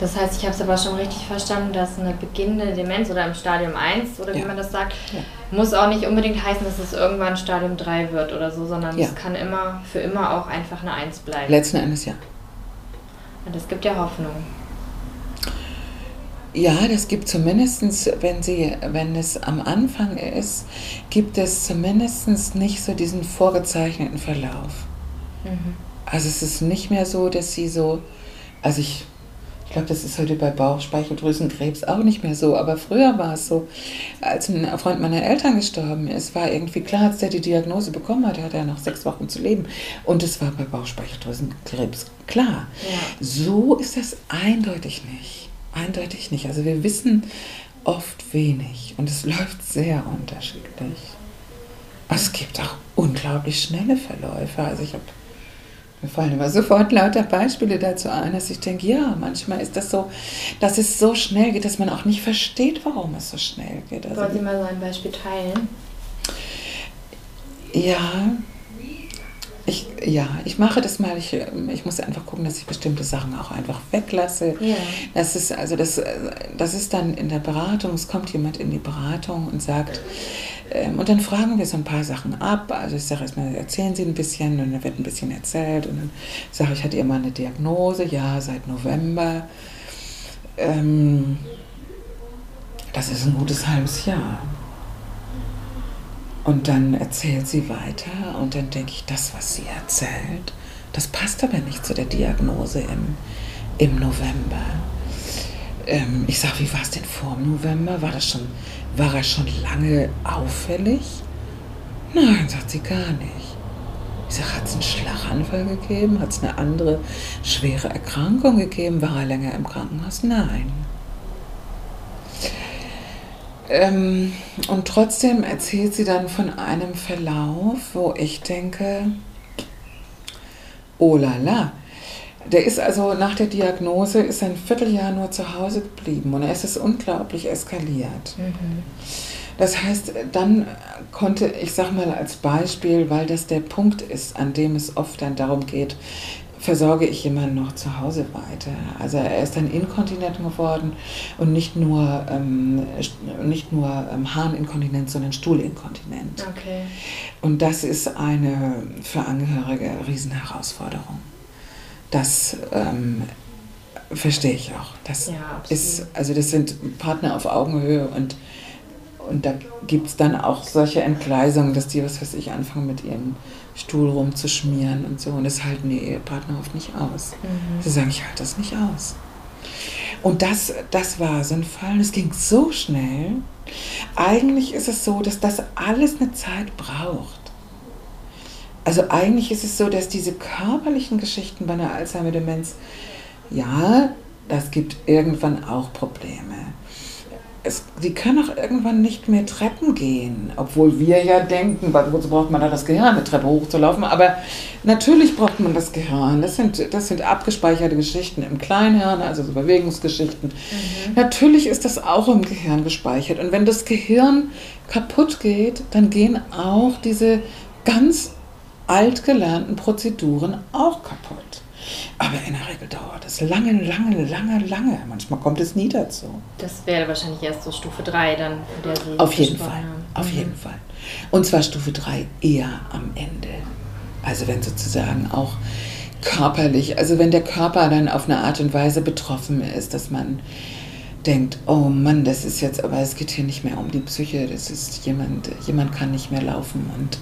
S1: Das heißt, ich habe es aber schon richtig verstanden, dass eine beginnende Demenz oder im Stadium 1 oder wie ja. man das sagt, ja. muss auch nicht unbedingt heißen, dass es irgendwann Stadium 3 wird oder so, sondern ja. es kann immer für immer auch einfach eine 1 bleiben.
S2: Letzten Endes ja.
S1: Und das gibt ja Hoffnung.
S2: Ja, das gibt zumindest, wenn, sie, wenn es am Anfang ist, gibt es zumindest nicht so diesen vorgezeichneten Verlauf. Mhm. Also es ist nicht mehr so, dass sie so, also ich, ich glaube, das ist heute bei Bauchspeicheldrüsenkrebs auch nicht mehr so, aber früher war es so, als ein Freund meiner Eltern gestorben ist, war irgendwie klar, als der die Diagnose bekommen hat, hat er noch sechs Wochen zu leben. Und es war bei Bauchspeicheldrüsenkrebs klar. Ja. So ist das eindeutig nicht. Eindeutig nicht. Also wir wissen oft wenig und es läuft sehr unterschiedlich. Es gibt auch unglaublich schnelle Verläufe. Also ich habe mir fallen immer sofort lauter Beispiele dazu ein, dass ich denke, ja, manchmal ist das so, dass es so schnell geht, dass man auch nicht versteht, warum es so schnell geht.
S1: Also, Wollen Sie mal so ein Beispiel teilen?
S2: Ja, ich, ja, ich mache das mal. Ich, ich muss einfach gucken, dass ich bestimmte Sachen auch einfach weglasse. Ja. Das ist also das, das ist dann in der Beratung. Es kommt jemand in die Beratung und sagt, ähm, und dann fragen wir so ein paar Sachen ab. Also ich sage erstmal, erzählen Sie ein bisschen und dann wird ein bisschen erzählt und dann sage ich, hatte ihr mal eine Diagnose? Ja, seit November. Ähm, das ist ein gutes halbes Jahr. Und dann erzählt sie weiter und dann denke ich, das, was sie erzählt, das passt aber nicht zu der Diagnose im, im November. Ähm, ich sage, wie war es denn vor November? War, das schon, war er schon lange auffällig? Nein, sagt sie gar nicht. Ich sage, hat es einen Schlaganfall gegeben? Hat es eine andere schwere Erkrankung gegeben? War er länger im Krankenhaus? Nein. Ähm, und trotzdem erzählt sie dann von einem Verlauf, wo ich denke, oh la la. Der ist also nach der Diagnose ist ein Vierteljahr nur zu Hause geblieben und es ist unglaublich eskaliert. Mhm. Das heißt, dann konnte ich sag mal als Beispiel, weil das der Punkt ist, an dem es oft dann darum geht, versorge ich jemanden noch zu Hause weiter. Also er ist dann inkontinent geworden und nicht nur, ähm, nicht nur ähm, Harninkontinent, sondern Stuhlinkontinent.
S1: Okay.
S2: Und das ist eine für Angehörige Riesenherausforderung. Das ähm, verstehe ich auch. Das ja, ist, also das sind Partner auf Augenhöhe und und da gibt es dann auch solche Entgleisungen, dass die, was weiß ich, anfangen mit ihrem Stuhl rumzuschmieren und so. Und das halten die Ehepartner oft nicht aus. Mhm. Sie sagen, ich halte das nicht aus. Und das, das war so ein Fall, das ging so schnell. Eigentlich ist es so, dass das alles eine Zeit braucht. Also eigentlich ist es so, dass diese körperlichen Geschichten bei einer Alzheimer-Demenz, ja, das gibt irgendwann auch Probleme. Es, die können auch irgendwann nicht mehr Treppen gehen, obwohl wir ja denken, wozu braucht man da das Gehirn, eine Treppe hochzulaufen? Aber natürlich braucht man das Gehirn. Das sind, das sind abgespeicherte Geschichten im Kleinhirn, also so Bewegungsgeschichten. Mhm. Natürlich ist das auch im Gehirn gespeichert. Und wenn das Gehirn kaputt geht, dann gehen auch diese ganz altgelernten Prozeduren auch kaputt. Aber in der Regel dauert es lange, lange, lange, lange. Manchmal kommt es nie dazu.
S1: Das wäre wahrscheinlich erst so Stufe 3 dann,
S2: für der Sie Auf jeden Fall. Haben. Auf mhm. jeden Fall. Und zwar Stufe 3 eher am Ende. Also wenn sozusagen auch körperlich, also wenn der Körper dann auf eine Art und Weise betroffen ist, dass man denkt, oh Mann, das ist jetzt, aber es geht hier nicht mehr um die Psyche, das ist jemand, jemand kann nicht mehr laufen und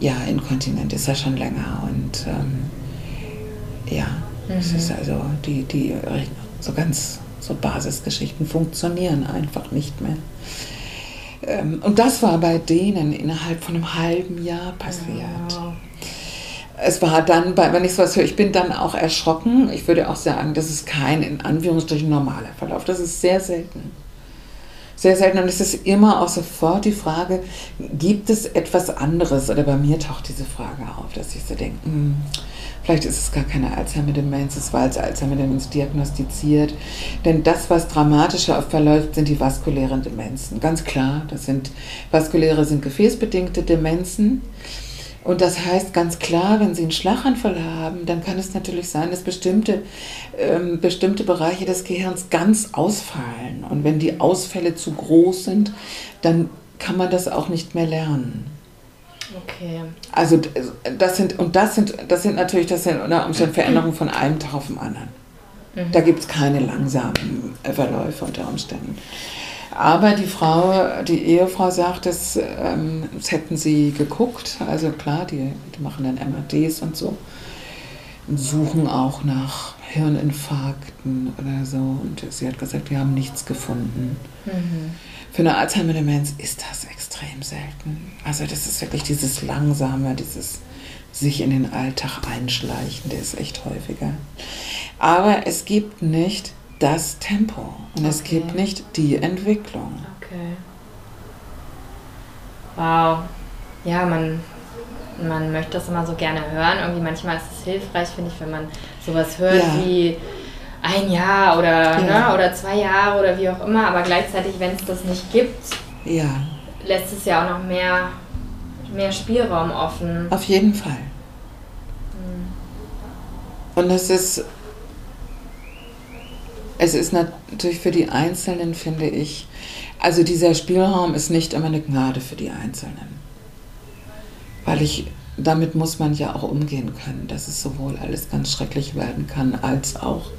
S2: ja, inkontinent ist er schon länger und ähm, ja, mhm. es ist also die, die so ganz so Basisgeschichten funktionieren einfach nicht mehr. Ähm, und das war bei denen innerhalb von einem halben Jahr passiert. Ja. Es war dann, wenn ich sowas höre, ich bin dann auch erschrocken. Ich würde auch sagen, das ist kein in Anführungsstrichen normaler Verlauf. Das ist sehr selten. Sehr selten. Und es ist immer auch sofort die Frage, gibt es etwas anderes? Oder bei mir taucht diese Frage auf, dass ich so denke, mh, hm, Vielleicht ist es gar keine Alzheimer-Demenz, es war als Alzheimer-Demenz diagnostiziert. Denn das, was dramatischer verläuft, sind die vaskulären Demenzen. Ganz klar, das sind vaskuläre, sind gefäßbedingte Demenzen. Und das heißt ganz klar, wenn Sie einen Schlaganfall haben, dann kann es natürlich sein, dass bestimmte, ähm, bestimmte Bereiche des Gehirns ganz ausfallen. Und wenn die Ausfälle zu groß sind, dann kann man das auch nicht mehr lernen. Okay. Also das sind, und das sind, das sind natürlich, das sind unter Umständen Veränderungen von einem Tag auf den anderen. Mhm. Da gibt es keine langsamen Verläufe unter Umständen. Aber die Frau, die Ehefrau sagt, das, ähm, das hätten sie geguckt. Also klar, die, die machen dann MRDs und so. Und suchen auch nach Hirninfarkten oder so. Und sie hat gesagt, wir haben nichts gefunden. Mhm. Für eine Alzheimer-Demenz ist das extrem selten. Also das ist wirklich dieses langsame, dieses sich in den Alltag einschleichen, der ist echt häufiger. Aber es gibt nicht das Tempo und okay. es gibt nicht die Entwicklung.
S1: Okay. Wow. Ja, man, man möchte das immer so gerne hören. Irgendwie manchmal ist es hilfreich, finde ich, wenn man sowas hört ja. wie ein Jahr oder, ja. ne, oder zwei Jahre oder wie auch immer, aber gleichzeitig, wenn es das nicht gibt, ja. lässt es ja auch noch mehr, mehr Spielraum offen.
S2: Auf jeden Fall. Mhm. Und es ist, es ist natürlich für die Einzelnen, finde ich, also dieser Spielraum ist nicht immer eine Gnade für die Einzelnen. Weil ich, damit muss man ja auch umgehen können, dass es sowohl alles ganz schrecklich werden kann, als auch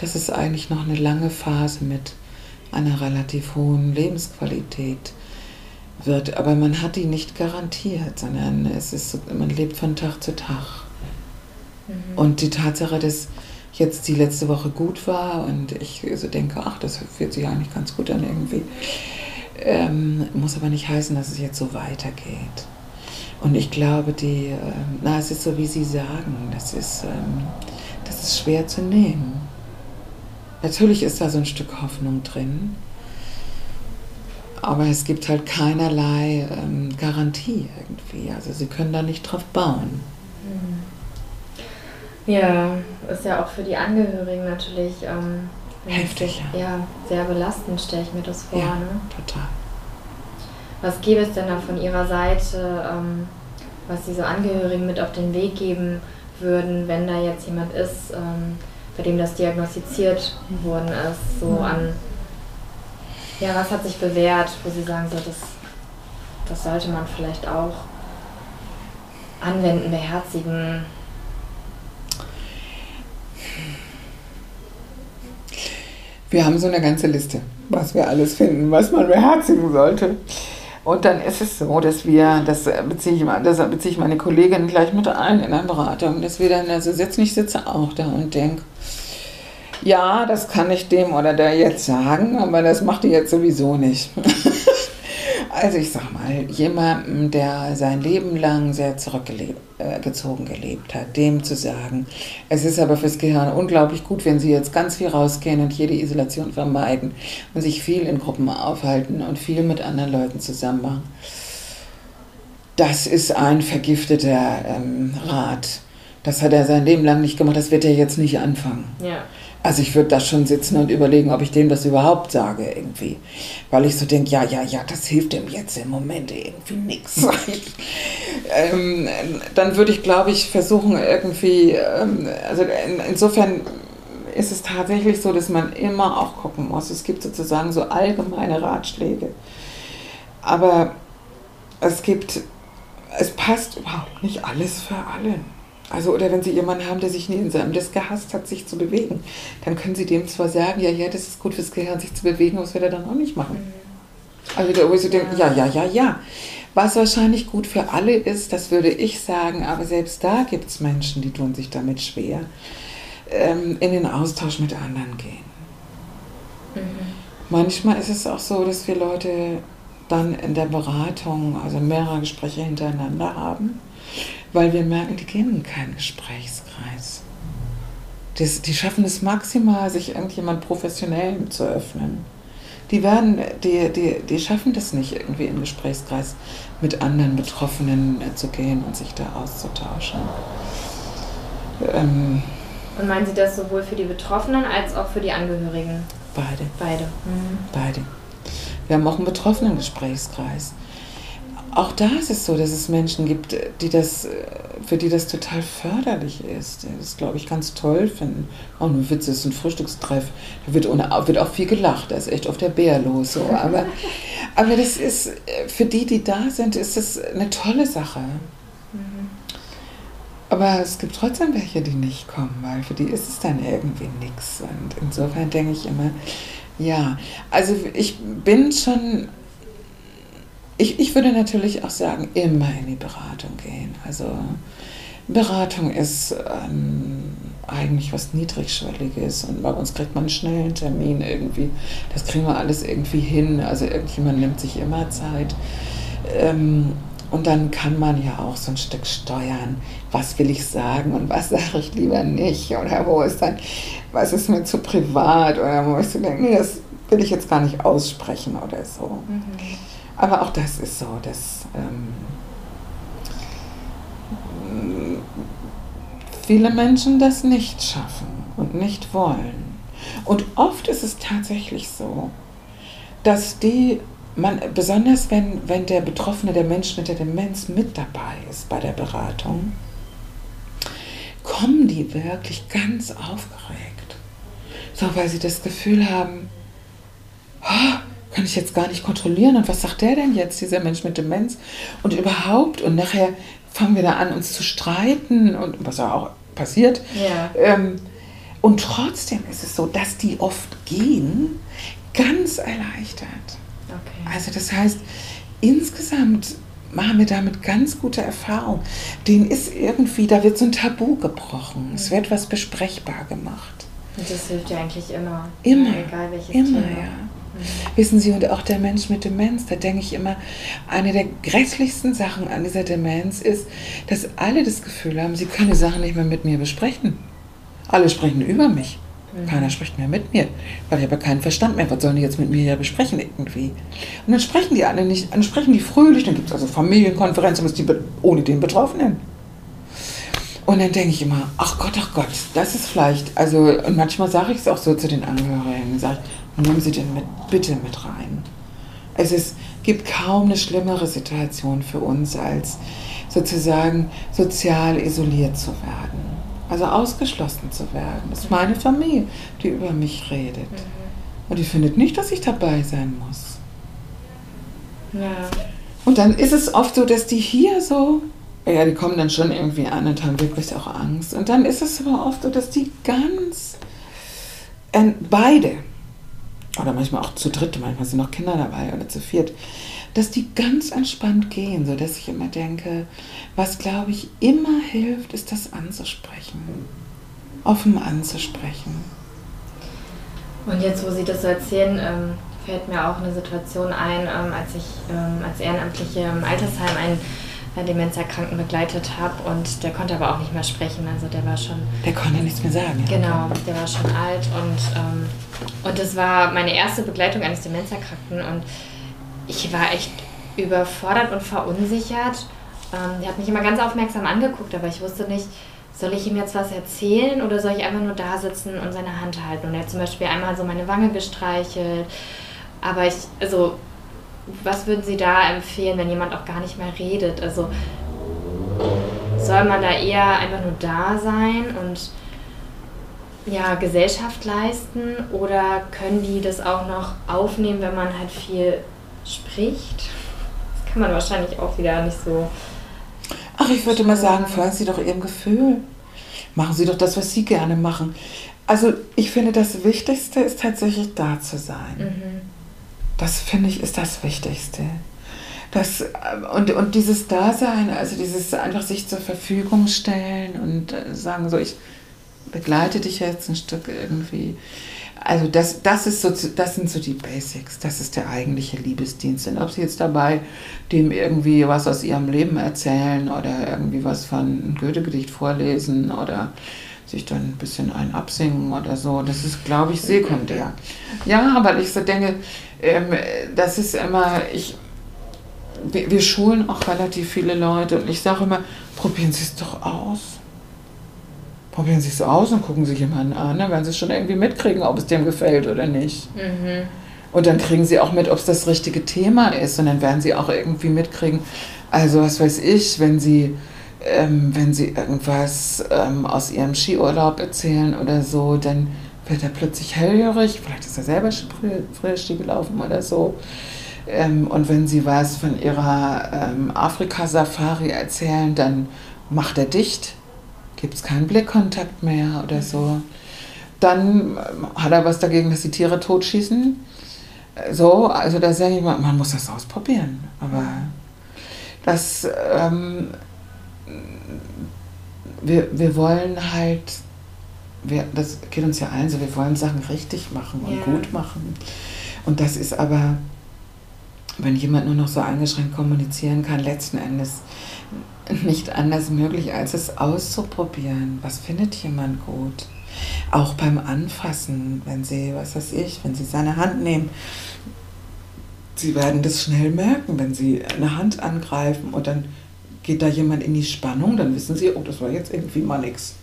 S2: das ist eigentlich noch eine lange Phase mit einer relativ hohen Lebensqualität wird. Aber man hat die nicht garantiert, sondern es ist, man lebt von Tag zu Tag. Mhm. Und die Tatsache, dass jetzt die letzte Woche gut war und ich so denke, ach, das fühlt sich eigentlich ganz gut an irgendwie, ähm, muss aber nicht heißen, dass es jetzt so weitergeht. Und ich glaube, die, äh, na, es ist so, wie Sie sagen, das ist, ähm, das ist schwer zu nehmen. Natürlich ist da so ein Stück Hoffnung drin, aber es gibt halt keinerlei ähm, Garantie irgendwie. Also sie können da nicht drauf bauen.
S1: Mhm. Ja, ist ja auch für die Angehörigen natürlich ähm,
S2: heftig.
S1: Ja. ja, sehr belastend, stelle ich mir das vor.
S2: Ja,
S1: ne?
S2: total.
S1: Was gäbe es denn da von Ihrer Seite, ähm, was Sie so Angehörigen mit auf den Weg geben würden, wenn da jetzt jemand ist, ähm, bei dem das diagnostiziert worden ist, so mhm. an, ja, was hat sich bewährt, wo Sie sagen, so, das, das sollte man vielleicht auch anwenden, beherzigen?
S2: Wir haben so eine ganze Liste, was wir alles finden, was man beherzigen sollte. Und dann ist es so, dass wir, das beziehe ich, das beziehe ich meine Kollegin gleich mit ein in der Beratung, dass wir dann, also jetzt nicht sitze auch da und denke, ja, das kann ich dem oder der jetzt sagen, aber das macht die jetzt sowieso nicht. Also ich sag mal, jemandem, der sein Leben lang sehr zurückgezogen äh, gelebt hat, dem zu sagen, es ist aber fürs Gehirn unglaublich gut, wenn Sie jetzt ganz viel rausgehen und jede Isolation vermeiden und sich viel in Gruppen aufhalten und viel mit anderen Leuten zusammen machen. Das ist ein vergifteter ähm, Rat. Das hat er sein Leben lang nicht gemacht, das wird er jetzt nicht anfangen.
S1: Ja.
S2: Also ich würde da schon sitzen und überlegen, ob ich dem das überhaupt sage irgendwie. Weil ich so denke, ja, ja, ja, das hilft dem jetzt im Moment irgendwie nichts. ähm, dann würde ich, glaube ich, versuchen irgendwie, ähm, also in, insofern ist es tatsächlich so, dass man immer auch gucken muss. Es gibt sozusagen so allgemeine Ratschläge. Aber es gibt, es passt überhaupt nicht alles für alle. Also, oder wenn Sie jemanden haben, der sich in seinem das gehasst hat, sich zu bewegen, dann können Sie dem zwar sagen, ja, ja, das ist gut fürs Gehirn, sich zu bewegen, das wird er dann auch nicht machen. Mhm. Also, da wo ich so denke, ja, ja, ja, ja. Was wahrscheinlich gut für alle ist, das würde ich sagen, aber selbst da gibt es Menschen, die tun sich damit schwer, ähm, in den Austausch mit anderen gehen. Mhm. Manchmal ist es auch so, dass wir Leute dann in der Beratung, also mehrere Gespräche hintereinander haben weil wir merken, die gehen in keinen Gesprächskreis. Das, die schaffen es maximal, sich irgendjemand professionell zu öffnen. Die, werden, die, die, die schaffen das nicht, irgendwie in Gesprächskreis mit anderen Betroffenen zu gehen und sich da auszutauschen.
S1: Ähm, und meinen Sie das sowohl für die Betroffenen als auch für die Angehörigen?
S2: Beide.
S1: Beide. Mhm.
S2: Beide. Wir haben auch einen betroffenen Gesprächskreis auch da ist es so, dass es Menschen gibt, die das, für die das total förderlich ist. Das, glaube ich, ganz toll finden. Oh, nur Witz, es ist ein Frühstückstreff. Da wird, ohne, wird auch viel gelacht. Da ist echt auf der Bär los. So. Aber, aber das ist, für die, die da sind, ist das eine tolle Sache. Mhm. Aber es gibt trotzdem welche, die nicht kommen, weil für die ist es dann irgendwie nichts. Und insofern denke ich immer, ja, also ich bin schon ich, ich würde natürlich auch sagen, immer in die Beratung gehen. Also Beratung ist ähm, eigentlich was Niedrigschwelliges und bei uns kriegt man einen schnellen Termin irgendwie. Das kriegen wir alles irgendwie hin. Also irgendjemand nimmt sich immer Zeit. Ähm, und dann kann man ja auch so ein Stück steuern, was will ich sagen und was sage ich lieber nicht. Oder wo ist dann, was ist mir zu privat oder wo ich so denke, nee, das will ich jetzt gar nicht aussprechen oder so. Mhm. Aber auch das ist so, dass ähm, viele Menschen das nicht schaffen und nicht wollen. Und oft ist es tatsächlich so, dass die, man, besonders wenn, wenn der Betroffene, der Mensch mit der Demenz mit dabei ist bei der Beratung, kommen die wirklich ganz aufgeregt. So, weil sie das Gefühl haben, oh, kann ich jetzt gar nicht kontrollieren. Und was sagt der denn jetzt, dieser Mensch mit Demenz? Und überhaupt, und nachher fangen wir da an, uns zu streiten und was auch passiert.
S1: Ja.
S2: Ähm, und trotzdem ist es so, dass die oft gehen, ganz erleichtert. Also das heißt, insgesamt machen wir damit ganz gute Erfahrung. Den ist irgendwie, da wird so ein Tabu gebrochen. Mhm. Es wird was besprechbar gemacht.
S1: Und das hilft ja eigentlich immer.
S2: Immer.
S1: Egal welches
S2: immer,
S1: Thema.
S2: ja. Wissen Sie, und auch der Mensch mit Demenz, da denke ich immer, eine der grässlichsten Sachen an dieser Demenz ist, dass alle das Gefühl haben, sie können Sachen nicht mehr mit mir besprechen. Alle sprechen über mich. Keiner spricht mehr mit mir, weil ich habe keinen Verstand mehr. Was sollen die jetzt mit mir ja besprechen irgendwie? Und dann sprechen die alle nicht, dann sprechen die fröhlich, dann gibt es also Familienkonferenzen die, ohne den Betroffenen. Und dann denke ich immer, ach Gott, ach Gott, das ist vielleicht, also, und manchmal sage ich es auch so zu den Angehörigen, sage ich, Nehmen Sie den mit, bitte mit rein. Es ist, gibt kaum eine schlimmere Situation für uns, als sozusagen sozial isoliert zu werden. Also ausgeschlossen zu werden. Das ist meine Familie, die über mich redet. Mhm. Und die findet nicht, dass ich dabei sein muss.
S1: Ja.
S2: Und dann ist es oft so, dass die hier so, ja, die kommen dann schon irgendwie an und haben wirklich auch Angst. Und dann ist es aber oft so, dass die ganz, äh, beide, oder manchmal auch zu dritt, manchmal sind noch Kinder dabei oder zu viert, dass die ganz entspannt gehen, sodass ich immer denke, was glaube ich immer hilft, ist das anzusprechen, offen anzusprechen.
S1: Und jetzt, wo Sie das so erzählen, ähm, fällt mir auch eine Situation ein, ähm, als ich ähm, als Ehrenamtliche im Altersheim einen einen Demenzerkranken begleitet habe und der konnte aber auch nicht mehr sprechen. Also der war schon.
S2: Der konnte nichts mehr sagen.
S1: Ja. Genau, der war schon alt und ähm, und das war meine erste Begleitung eines Demenzerkranken und ich war echt überfordert und verunsichert. Ähm, der hat mich immer ganz aufmerksam angeguckt, aber ich wusste nicht, soll ich ihm jetzt was erzählen oder soll ich einfach nur da sitzen und seine Hand halten? Und er hat zum Beispiel einmal so meine Wange gestreichelt. Aber ich, also was würden Sie da empfehlen, wenn jemand auch gar nicht mehr redet? Also soll man da eher einfach nur da sein und ja, Gesellschaft leisten oder können die das auch noch aufnehmen, wenn man halt viel spricht? Das kann man wahrscheinlich auch wieder nicht so.
S2: Ach, ich würde mal sagen, folgen Sie doch Ihrem Gefühl. Machen Sie doch das, was Sie gerne machen. Also ich finde, das Wichtigste ist tatsächlich da zu sein. Mhm. Das finde ich ist das Wichtigste. Das, und, und dieses Dasein, also dieses einfach sich zur Verfügung stellen und äh, sagen, so ich begleite dich jetzt ein Stück irgendwie. Also das, das, ist so, das sind so die Basics, das ist der eigentliche Liebesdienst. Und ob sie jetzt dabei dem irgendwie was aus ihrem Leben erzählen oder irgendwie was von Goethe-Gedicht vorlesen oder sich dann ein bisschen ein absingen oder so. Das ist, glaube ich, sekundär. Ja, weil ich so denke, ähm, das ist immer, ich, wir, wir, schulen auch relativ viele Leute und ich sage immer, probieren Sie es doch aus. Probieren Sie es aus und gucken sich jemanden an, dann werden Sie schon irgendwie mitkriegen, ob es dem gefällt oder nicht. Mhm. Und dann kriegen Sie auch mit, ob es das richtige Thema ist und dann werden Sie auch irgendwie mitkriegen, also was weiß ich, wenn Sie ähm, wenn sie irgendwas ähm, aus ihrem Skiurlaub erzählen oder so, dann wird er plötzlich hellhörig. Vielleicht ist er selber früher Ski gelaufen oder so. Ähm, und wenn sie was von ihrer ähm, Afrika-Safari erzählen, dann macht er dicht. Gibt es keinen Blickkontakt mehr oder so. Dann ähm, hat er was dagegen, dass die Tiere totschießen. So, also da sage ich mal, man muss das ausprobieren. Aber das ähm, wir, wir wollen halt, wir, das geht uns ja allen so, wir wollen Sachen richtig machen und ja. gut machen. Und das ist aber, wenn jemand nur noch so eingeschränkt kommunizieren kann, letzten Endes nicht anders möglich, als es auszuprobieren. Was findet jemand gut? Auch beim Anfassen, wenn Sie, was weiß ich, wenn Sie seine Hand nehmen, Sie werden das schnell merken, wenn Sie eine Hand angreifen und dann geht da jemand in die Spannung, dann wissen sie, oh, das war jetzt irgendwie mal nichts.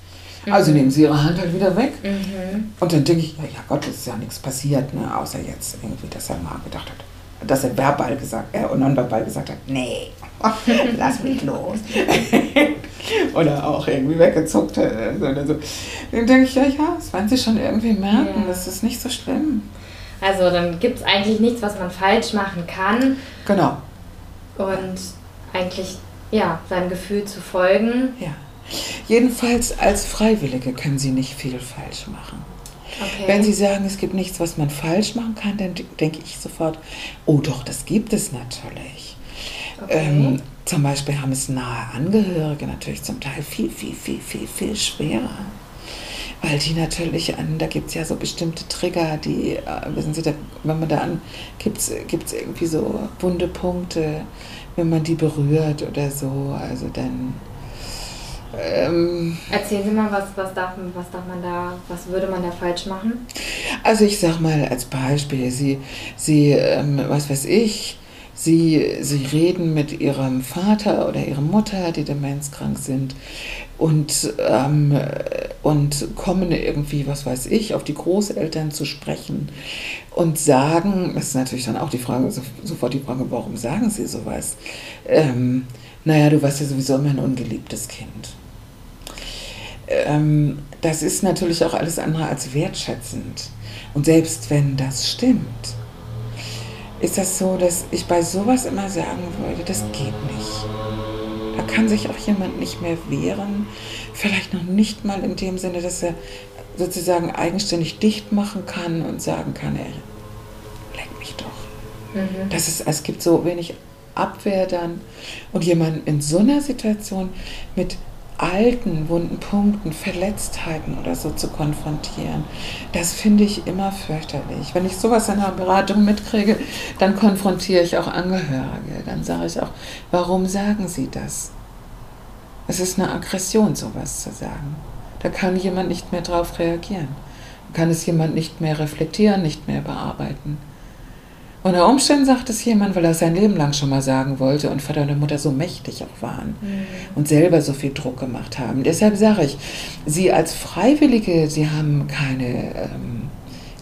S2: Mhm. Also nehmen sie ihre Hand halt wieder weg. Mhm. Und dann denke ich, ja, ja Gott, es ist ja nichts passiert, ne? außer jetzt irgendwie, dass er mal gedacht hat, dass er verbal gesagt, äh, nonverbal gesagt hat, nee, lass mich los. oder auch irgendwie weggezuckt oder so. Dann denke ich, ja, ja, das werden sie schon irgendwie merken, ja. das ist nicht so schlimm.
S1: Also dann gibt es eigentlich nichts, was man falsch machen kann.
S2: Genau.
S1: Und eigentlich ja, seinem Gefühl zu folgen.
S2: Ja. Jedenfalls als Freiwillige können Sie nicht viel falsch machen. Okay. Wenn Sie sagen, es gibt nichts, was man falsch machen kann, dann denke ich sofort, oh doch, das gibt es natürlich. Okay. Ähm, zum Beispiel haben es nahe Angehörige natürlich zum Teil viel, viel, viel, viel, viel schwerer. Weil die natürlich an, da gibt es ja so bestimmte Trigger, die, äh, wissen Sie, da, wenn man da an, gibt es irgendwie so wunde Punkte, wenn man die berührt oder so. Also dann.
S1: Ähm, Erzählen Sie mal, was, was, darf, was darf man da, was würde man da falsch machen?
S2: Also ich sag mal als Beispiel, Sie, Sie, ähm, was weiß ich, Sie, sie reden mit ihrem Vater oder ihrer Mutter, die demenzkrank sind, und, ähm, und kommen irgendwie, was weiß ich, auf die Großeltern zu sprechen und sagen, das ist natürlich dann auch die Frage, sofort die Frage, warum sagen sie sowas? Ähm, naja, du warst ja sowieso immer ein ungeliebtes Kind. Ähm, das ist natürlich auch alles andere als wertschätzend. Und selbst wenn das stimmt, ist das so, dass ich bei sowas immer sagen würde, das geht nicht. Da kann sich auch jemand nicht mehr wehren. Vielleicht noch nicht mal in dem Sinne, dass er sozusagen eigenständig dicht machen kann und sagen kann, ey, leck mich doch. Mhm. Das ist, es gibt so wenig Abwehr dann. Und jemand in so einer Situation mit alten, wunden Punkten, Verletztheiten oder so zu konfrontieren. Das finde ich immer fürchterlich. Wenn ich sowas in einer Beratung mitkriege, dann konfrontiere ich auch Angehörige. Dann sage ich auch, warum sagen Sie das? Es ist eine Aggression, sowas zu sagen. Da kann jemand nicht mehr drauf reagieren. Kann es jemand nicht mehr reflektieren, nicht mehr bearbeiten. Unter Umständen sagt es jemand, weil er sein Leben lang schon mal sagen wollte und Vater und Mutter so mächtig auch waren mhm. und selber so viel Druck gemacht haben. Deshalb sage ich, Sie als Freiwillige, Sie haben keine ähm,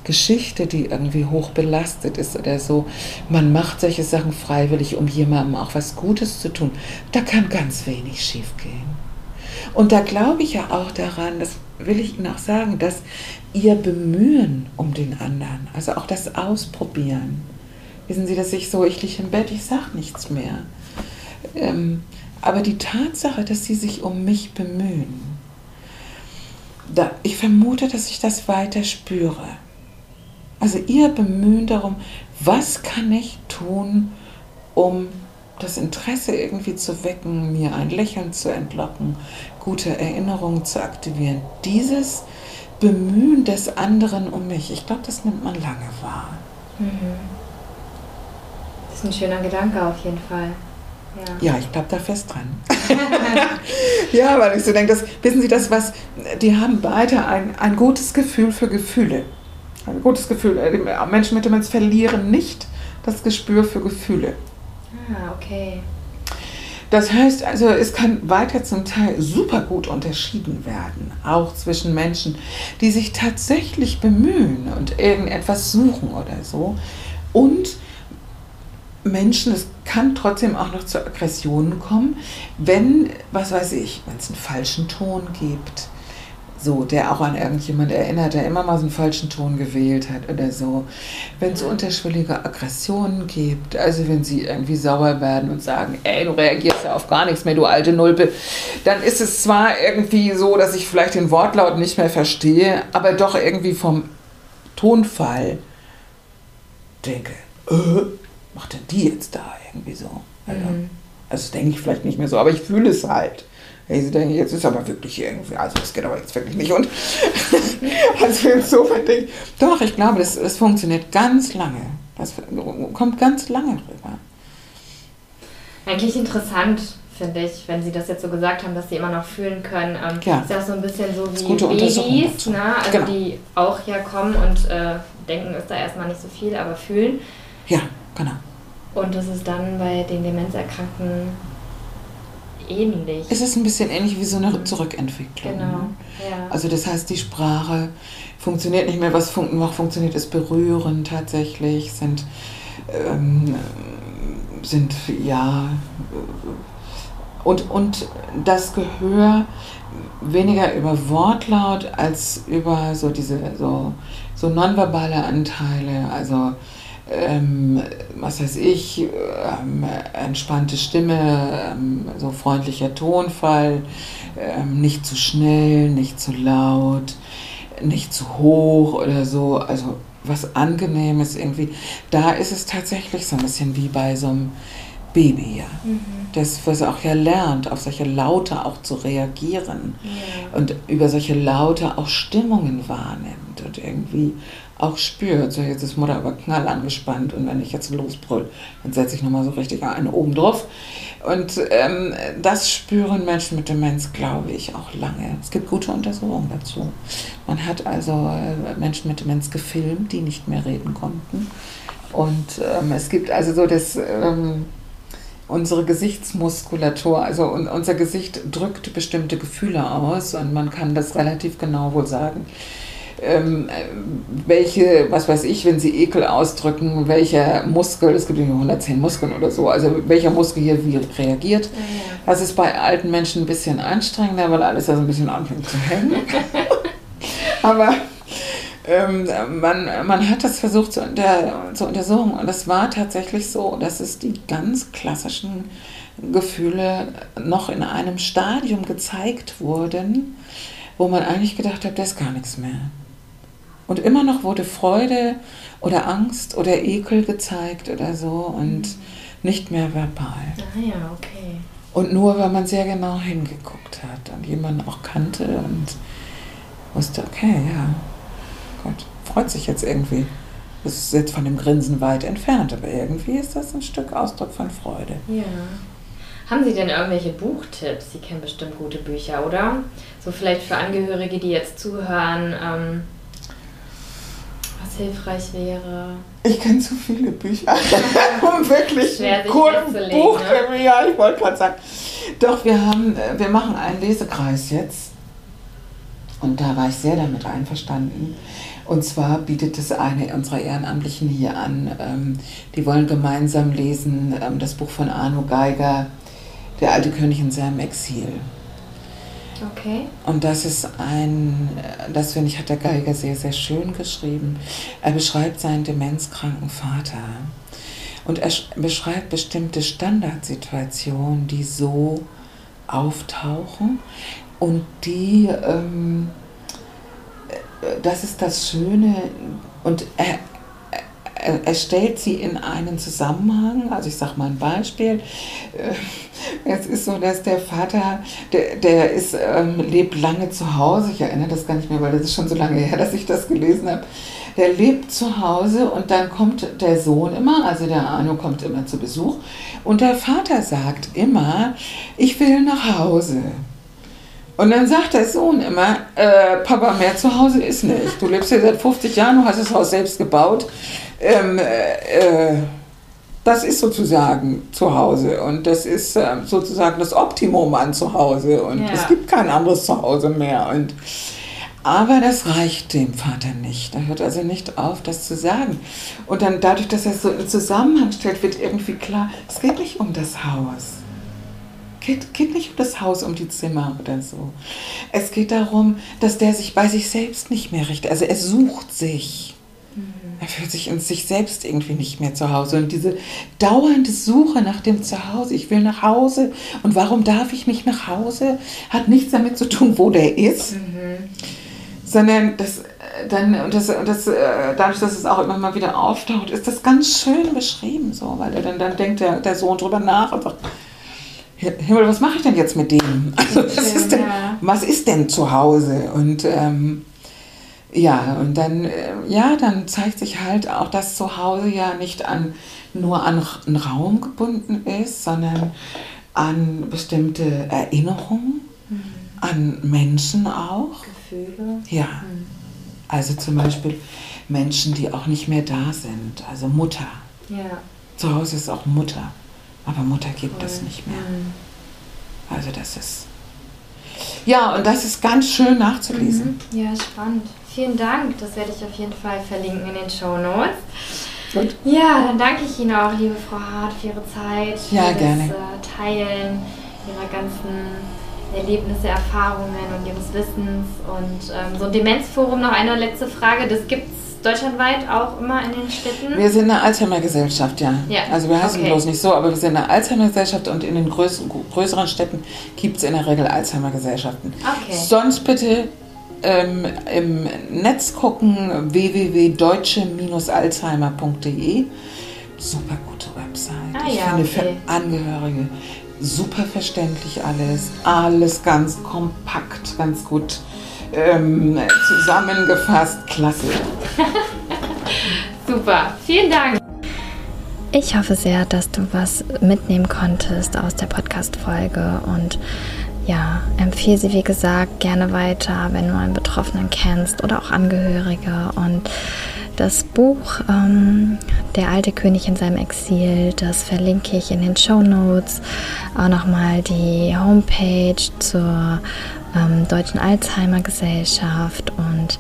S2: Geschichte, die irgendwie hoch belastet ist oder so. Man macht solche Sachen freiwillig, um jemandem auch was Gutes zu tun. Da kann ganz wenig schiefgehen. Und da glaube ich ja auch daran, das will ich Ihnen auch sagen, dass Ihr Bemühen um den anderen, also auch das Ausprobieren, Wissen Sie, dass ich so, ich liege im Bett, ich sage nichts mehr. Ähm, aber die Tatsache, dass Sie sich um mich bemühen, da, ich vermute, dass ich das weiter spüre. Also Ihr Bemühen darum, was kann ich tun, um das Interesse irgendwie zu wecken, mir ein Lächeln zu entlocken, gute Erinnerungen zu aktivieren. Dieses Bemühen des anderen um mich, ich glaube, das nimmt man lange wahr. Mhm
S1: ein schöner Gedanke auf jeden Fall.
S2: Ja, ja ich glaube da fest dran. ja, weil ich so denke, das, wissen Sie das, was, die haben beide ein, ein gutes Gefühl für Gefühle. Ein gutes Gefühl. Äh, Menschen mit Demenz verlieren nicht das Gespür für Gefühle.
S1: Ah, okay.
S2: Das heißt also, es kann weiter zum Teil super gut unterschieden werden, auch zwischen Menschen, die sich tatsächlich bemühen und irgendetwas suchen oder so, und Menschen, es kann trotzdem auch noch zu Aggressionen kommen, wenn, was weiß ich, wenn es einen falschen Ton gibt, so, der auch an irgendjemand erinnert, der immer mal so einen falschen Ton gewählt hat oder so. Wenn es unterschwellige Aggressionen gibt, also wenn sie irgendwie sauer werden und sagen, ey, du reagierst ja auf gar nichts mehr, du alte Nulpe, dann ist es zwar irgendwie so, dass ich vielleicht den Wortlaut nicht mehr verstehe, aber doch irgendwie vom Tonfall denke, äh, macht denn die jetzt da irgendwie so? Also, mhm. also denke ich vielleicht nicht mehr so, aber ich fühle es halt. Ich denke, jetzt ist aber wirklich irgendwie, also das geht aber jetzt wirklich nicht. Und also insofern denke ich, doch, ich glaube, das, das funktioniert ganz lange. Das kommt ganz lange drüber.
S1: Eigentlich interessant, finde ich, wenn Sie das jetzt so gesagt haben, dass Sie immer noch fühlen können. Ähm,
S2: ja.
S1: Ist ja auch so ein bisschen so wie Babys, ne? also genau. die auch ja kommen und äh, denken, ist da erstmal nicht so viel, aber fühlen.
S2: Ja. Genau.
S1: Und das ist dann bei den Demenzerkrankten ähnlich.
S2: Es ist ein bisschen ähnlich wie so eine Zurückentwicklung.
S1: Genau.
S2: Ne?
S1: Ja.
S2: Also das heißt, die Sprache funktioniert nicht mehr. Was fun noch funktioniert, ist Berühren tatsächlich, sind, ähm, sind ja und, und das Gehör weniger über Wortlaut als über so diese so, so nonverbale Anteile, also ähm, was weiß ich, ähm, entspannte Stimme, ähm, so freundlicher Tonfall, ähm, nicht zu schnell, nicht zu laut, nicht zu hoch oder so, also was angenehmes irgendwie. Da ist es tatsächlich so ein bisschen wie bei so einem Baby, ja. Mhm. Das, was auch ja lernt, auf solche Laute auch zu reagieren ja. und über solche Laute auch Stimmungen wahrnimmt und irgendwie auch spürt. So, jetzt ist Mutter aber knall angespannt und wenn ich jetzt losbrüll, dann setze ich nochmal so richtig einen oben drauf. Und ähm, das spüren Menschen mit Demenz, glaube ich, auch lange. Es gibt gute Untersuchungen dazu. Man hat also äh, Menschen mit Demenz gefilmt, die nicht mehr reden konnten. Und ähm, es gibt also so das, ähm, unsere Gesichtsmuskulatur, also unser Gesicht drückt bestimmte Gefühle aus und man kann das relativ genau wohl sagen ähm, welche, was weiß ich, wenn sie Ekel ausdrücken, welcher Muskel, es gibt 110 Muskeln oder so, also welcher Muskel hier wie reagiert. Ja, ja. Das ist bei alten Menschen ein bisschen anstrengender, weil alles da so ein bisschen anfängt zu hängen. Aber ähm, man, man hat das versucht zu, unter, zu untersuchen und es war tatsächlich so, dass es die ganz klassischen Gefühle noch in einem Stadium gezeigt wurden, wo man eigentlich gedacht hat, das ist gar nichts mehr. Und immer noch wurde Freude oder Angst oder Ekel gezeigt oder so und mhm. nicht mehr verbal.
S1: Ah ja, okay.
S2: Und nur, weil man sehr genau hingeguckt hat und jemanden auch kannte und wusste, okay, ja, Gott, freut sich jetzt irgendwie. Das ist jetzt von dem Grinsen weit entfernt, aber irgendwie ist das ein Stück Ausdruck von Freude.
S1: Ja. Haben Sie denn irgendwelche Buchtipps? Sie kennen bestimmt gute Bücher, oder? So vielleicht für Angehörige, die jetzt zuhören, ähm, was hilfreich wäre.
S2: Ich kenne zu viele Bücher, um wirklich guten Buch. Ne? Ja, ich wollte gerade sagen. Doch, wir haben, äh, wir machen einen Lesekreis jetzt. Und da war ich sehr damit einverstanden. Und zwar bietet es eine unserer Ehrenamtlichen hier an. Ähm, die wollen gemeinsam lesen ähm, das Buch von Arno Geiger, Der alte König in seinem Exil.
S1: Okay.
S2: Und das ist ein, das finde ich, hat der Geiger sehr, sehr schön geschrieben. Er beschreibt seinen demenzkranken Vater. Und er beschreibt bestimmte Standardsituationen, die so auftauchen und die, ähm, das ist das Schöne, und er, er, stellt sie in einen Zusammenhang. Also ich sage mal ein Beispiel. Äh, es ist so, dass der Vater, der, der ist, ähm, lebt lange zu Hause. Ich erinnere das gar nicht mehr, weil das ist schon so lange her, dass ich das gelesen habe. Der lebt zu Hause und dann kommt der Sohn immer, also der Arno kommt immer zu Besuch. Und der Vater sagt immer, ich will nach Hause. Und dann sagt der Sohn immer, äh, Papa, mehr zu Hause ist nicht. Du lebst hier seit 50 Jahren, du hast das Haus selbst gebaut ähm, äh, das ist sozusagen zu Hause und das ist äh, sozusagen das Optimum an zu Hause und ja. es gibt kein anderes Zuhause mehr. Und, aber das reicht dem Vater nicht. Er hört also nicht auf, das zu sagen. Und dann dadurch, dass er es so in Zusammenhang stellt, wird irgendwie klar, es geht nicht um das Haus. Geht, geht nicht um das Haus, um die Zimmer oder so. Es geht darum, dass der sich bei sich selbst nicht mehr richtet. Also er sucht sich. Er fühlt sich in sich selbst irgendwie nicht mehr zu Hause. Und diese dauernde Suche nach dem Zuhause, ich will nach Hause und warum darf ich nicht nach Hause, hat nichts damit zu tun, wo der ist, mhm. sondern das, äh, dann, und das, und das, äh, dadurch, dass es auch immer mal wieder auftaucht, ist das ganz schön beschrieben, so, weil er dann, dann denkt der, der Sohn drüber nach und sagt, Himmel, was mache ich denn jetzt mit dem? Also, was, ist denn, was ist denn zu Hause? Und ähm, ja, und dann, äh, ja, dann zeigt sich halt auch, dass zu Hause ja nicht an, nur an einen Raum gebunden ist, sondern an bestimmte Erinnerungen, mhm. an Menschen auch.
S1: Gefühle.
S2: Ja. Mhm. Also zum Beispiel Menschen, die auch nicht mehr da sind, also Mutter.
S1: Ja.
S2: Zu Hause ist auch Mutter, aber Mutter gibt es nicht mehr. Mhm. Also das ist. Ja, und das ist ganz schön nachzulesen.
S1: Mhm. Ja, spannend. Vielen Dank. Das werde ich auf jeden Fall verlinken in den Show Notes. Gut. Ja, dann danke ich Ihnen auch, liebe Frau Hart, für Ihre Zeit,
S2: ja,
S1: für
S2: gerne.
S1: das äh, Teilen Ihrer ganzen Erlebnisse, Erfahrungen und Ihres Wissens. Und ähm, so ein Demenzforum, noch eine letzte Frage, das gibt es deutschlandweit auch immer in den Städten?
S2: Wir sind eine Alzheimer-Gesellschaft, ja.
S1: ja.
S2: Also wir heißen okay. bloß nicht so, aber wir sind eine Alzheimer-Gesellschaft und in den größeren, Städten gibt es in der Regel Alzheimer-Gesellschaften.
S1: Okay.
S2: Sonst bitte ähm, im Netz gucken, www.deutsche-alzheimer.de. Super gute Website.
S1: Ah,
S2: ich
S1: ja,
S2: finde
S1: okay.
S2: für Angehörige super verständlich alles. Alles ganz kompakt, ganz gut ähm, zusammengefasst. Klasse.
S1: super, vielen Dank.
S3: Ich hoffe sehr, dass du was mitnehmen konntest aus der Podcast-Folge und ja, empfehle sie wie gesagt gerne weiter, wenn du einen Betroffenen kennst oder auch Angehörige. Und das Buch ähm, Der alte König in seinem Exil, das verlinke ich in den Show Notes. Auch nochmal die Homepage zur ähm, Deutschen Alzheimer Gesellschaft. Und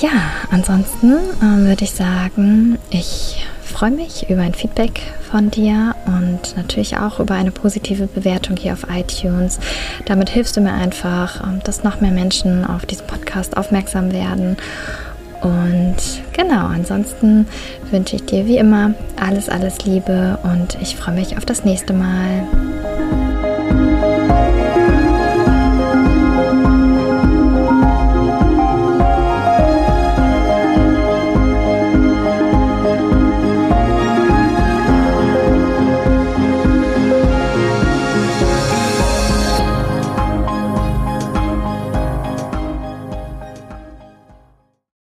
S3: ja, ansonsten ähm, würde ich sagen, ich freue mich über ein Feedback von dir und natürlich auch über eine positive Bewertung hier auf iTunes. Damit hilfst du mir einfach, ähm, dass noch mehr Menschen auf diesen Podcast aufmerksam werden. Und genau, ansonsten wünsche ich dir wie immer alles, alles Liebe und ich freue mich auf das nächste Mal.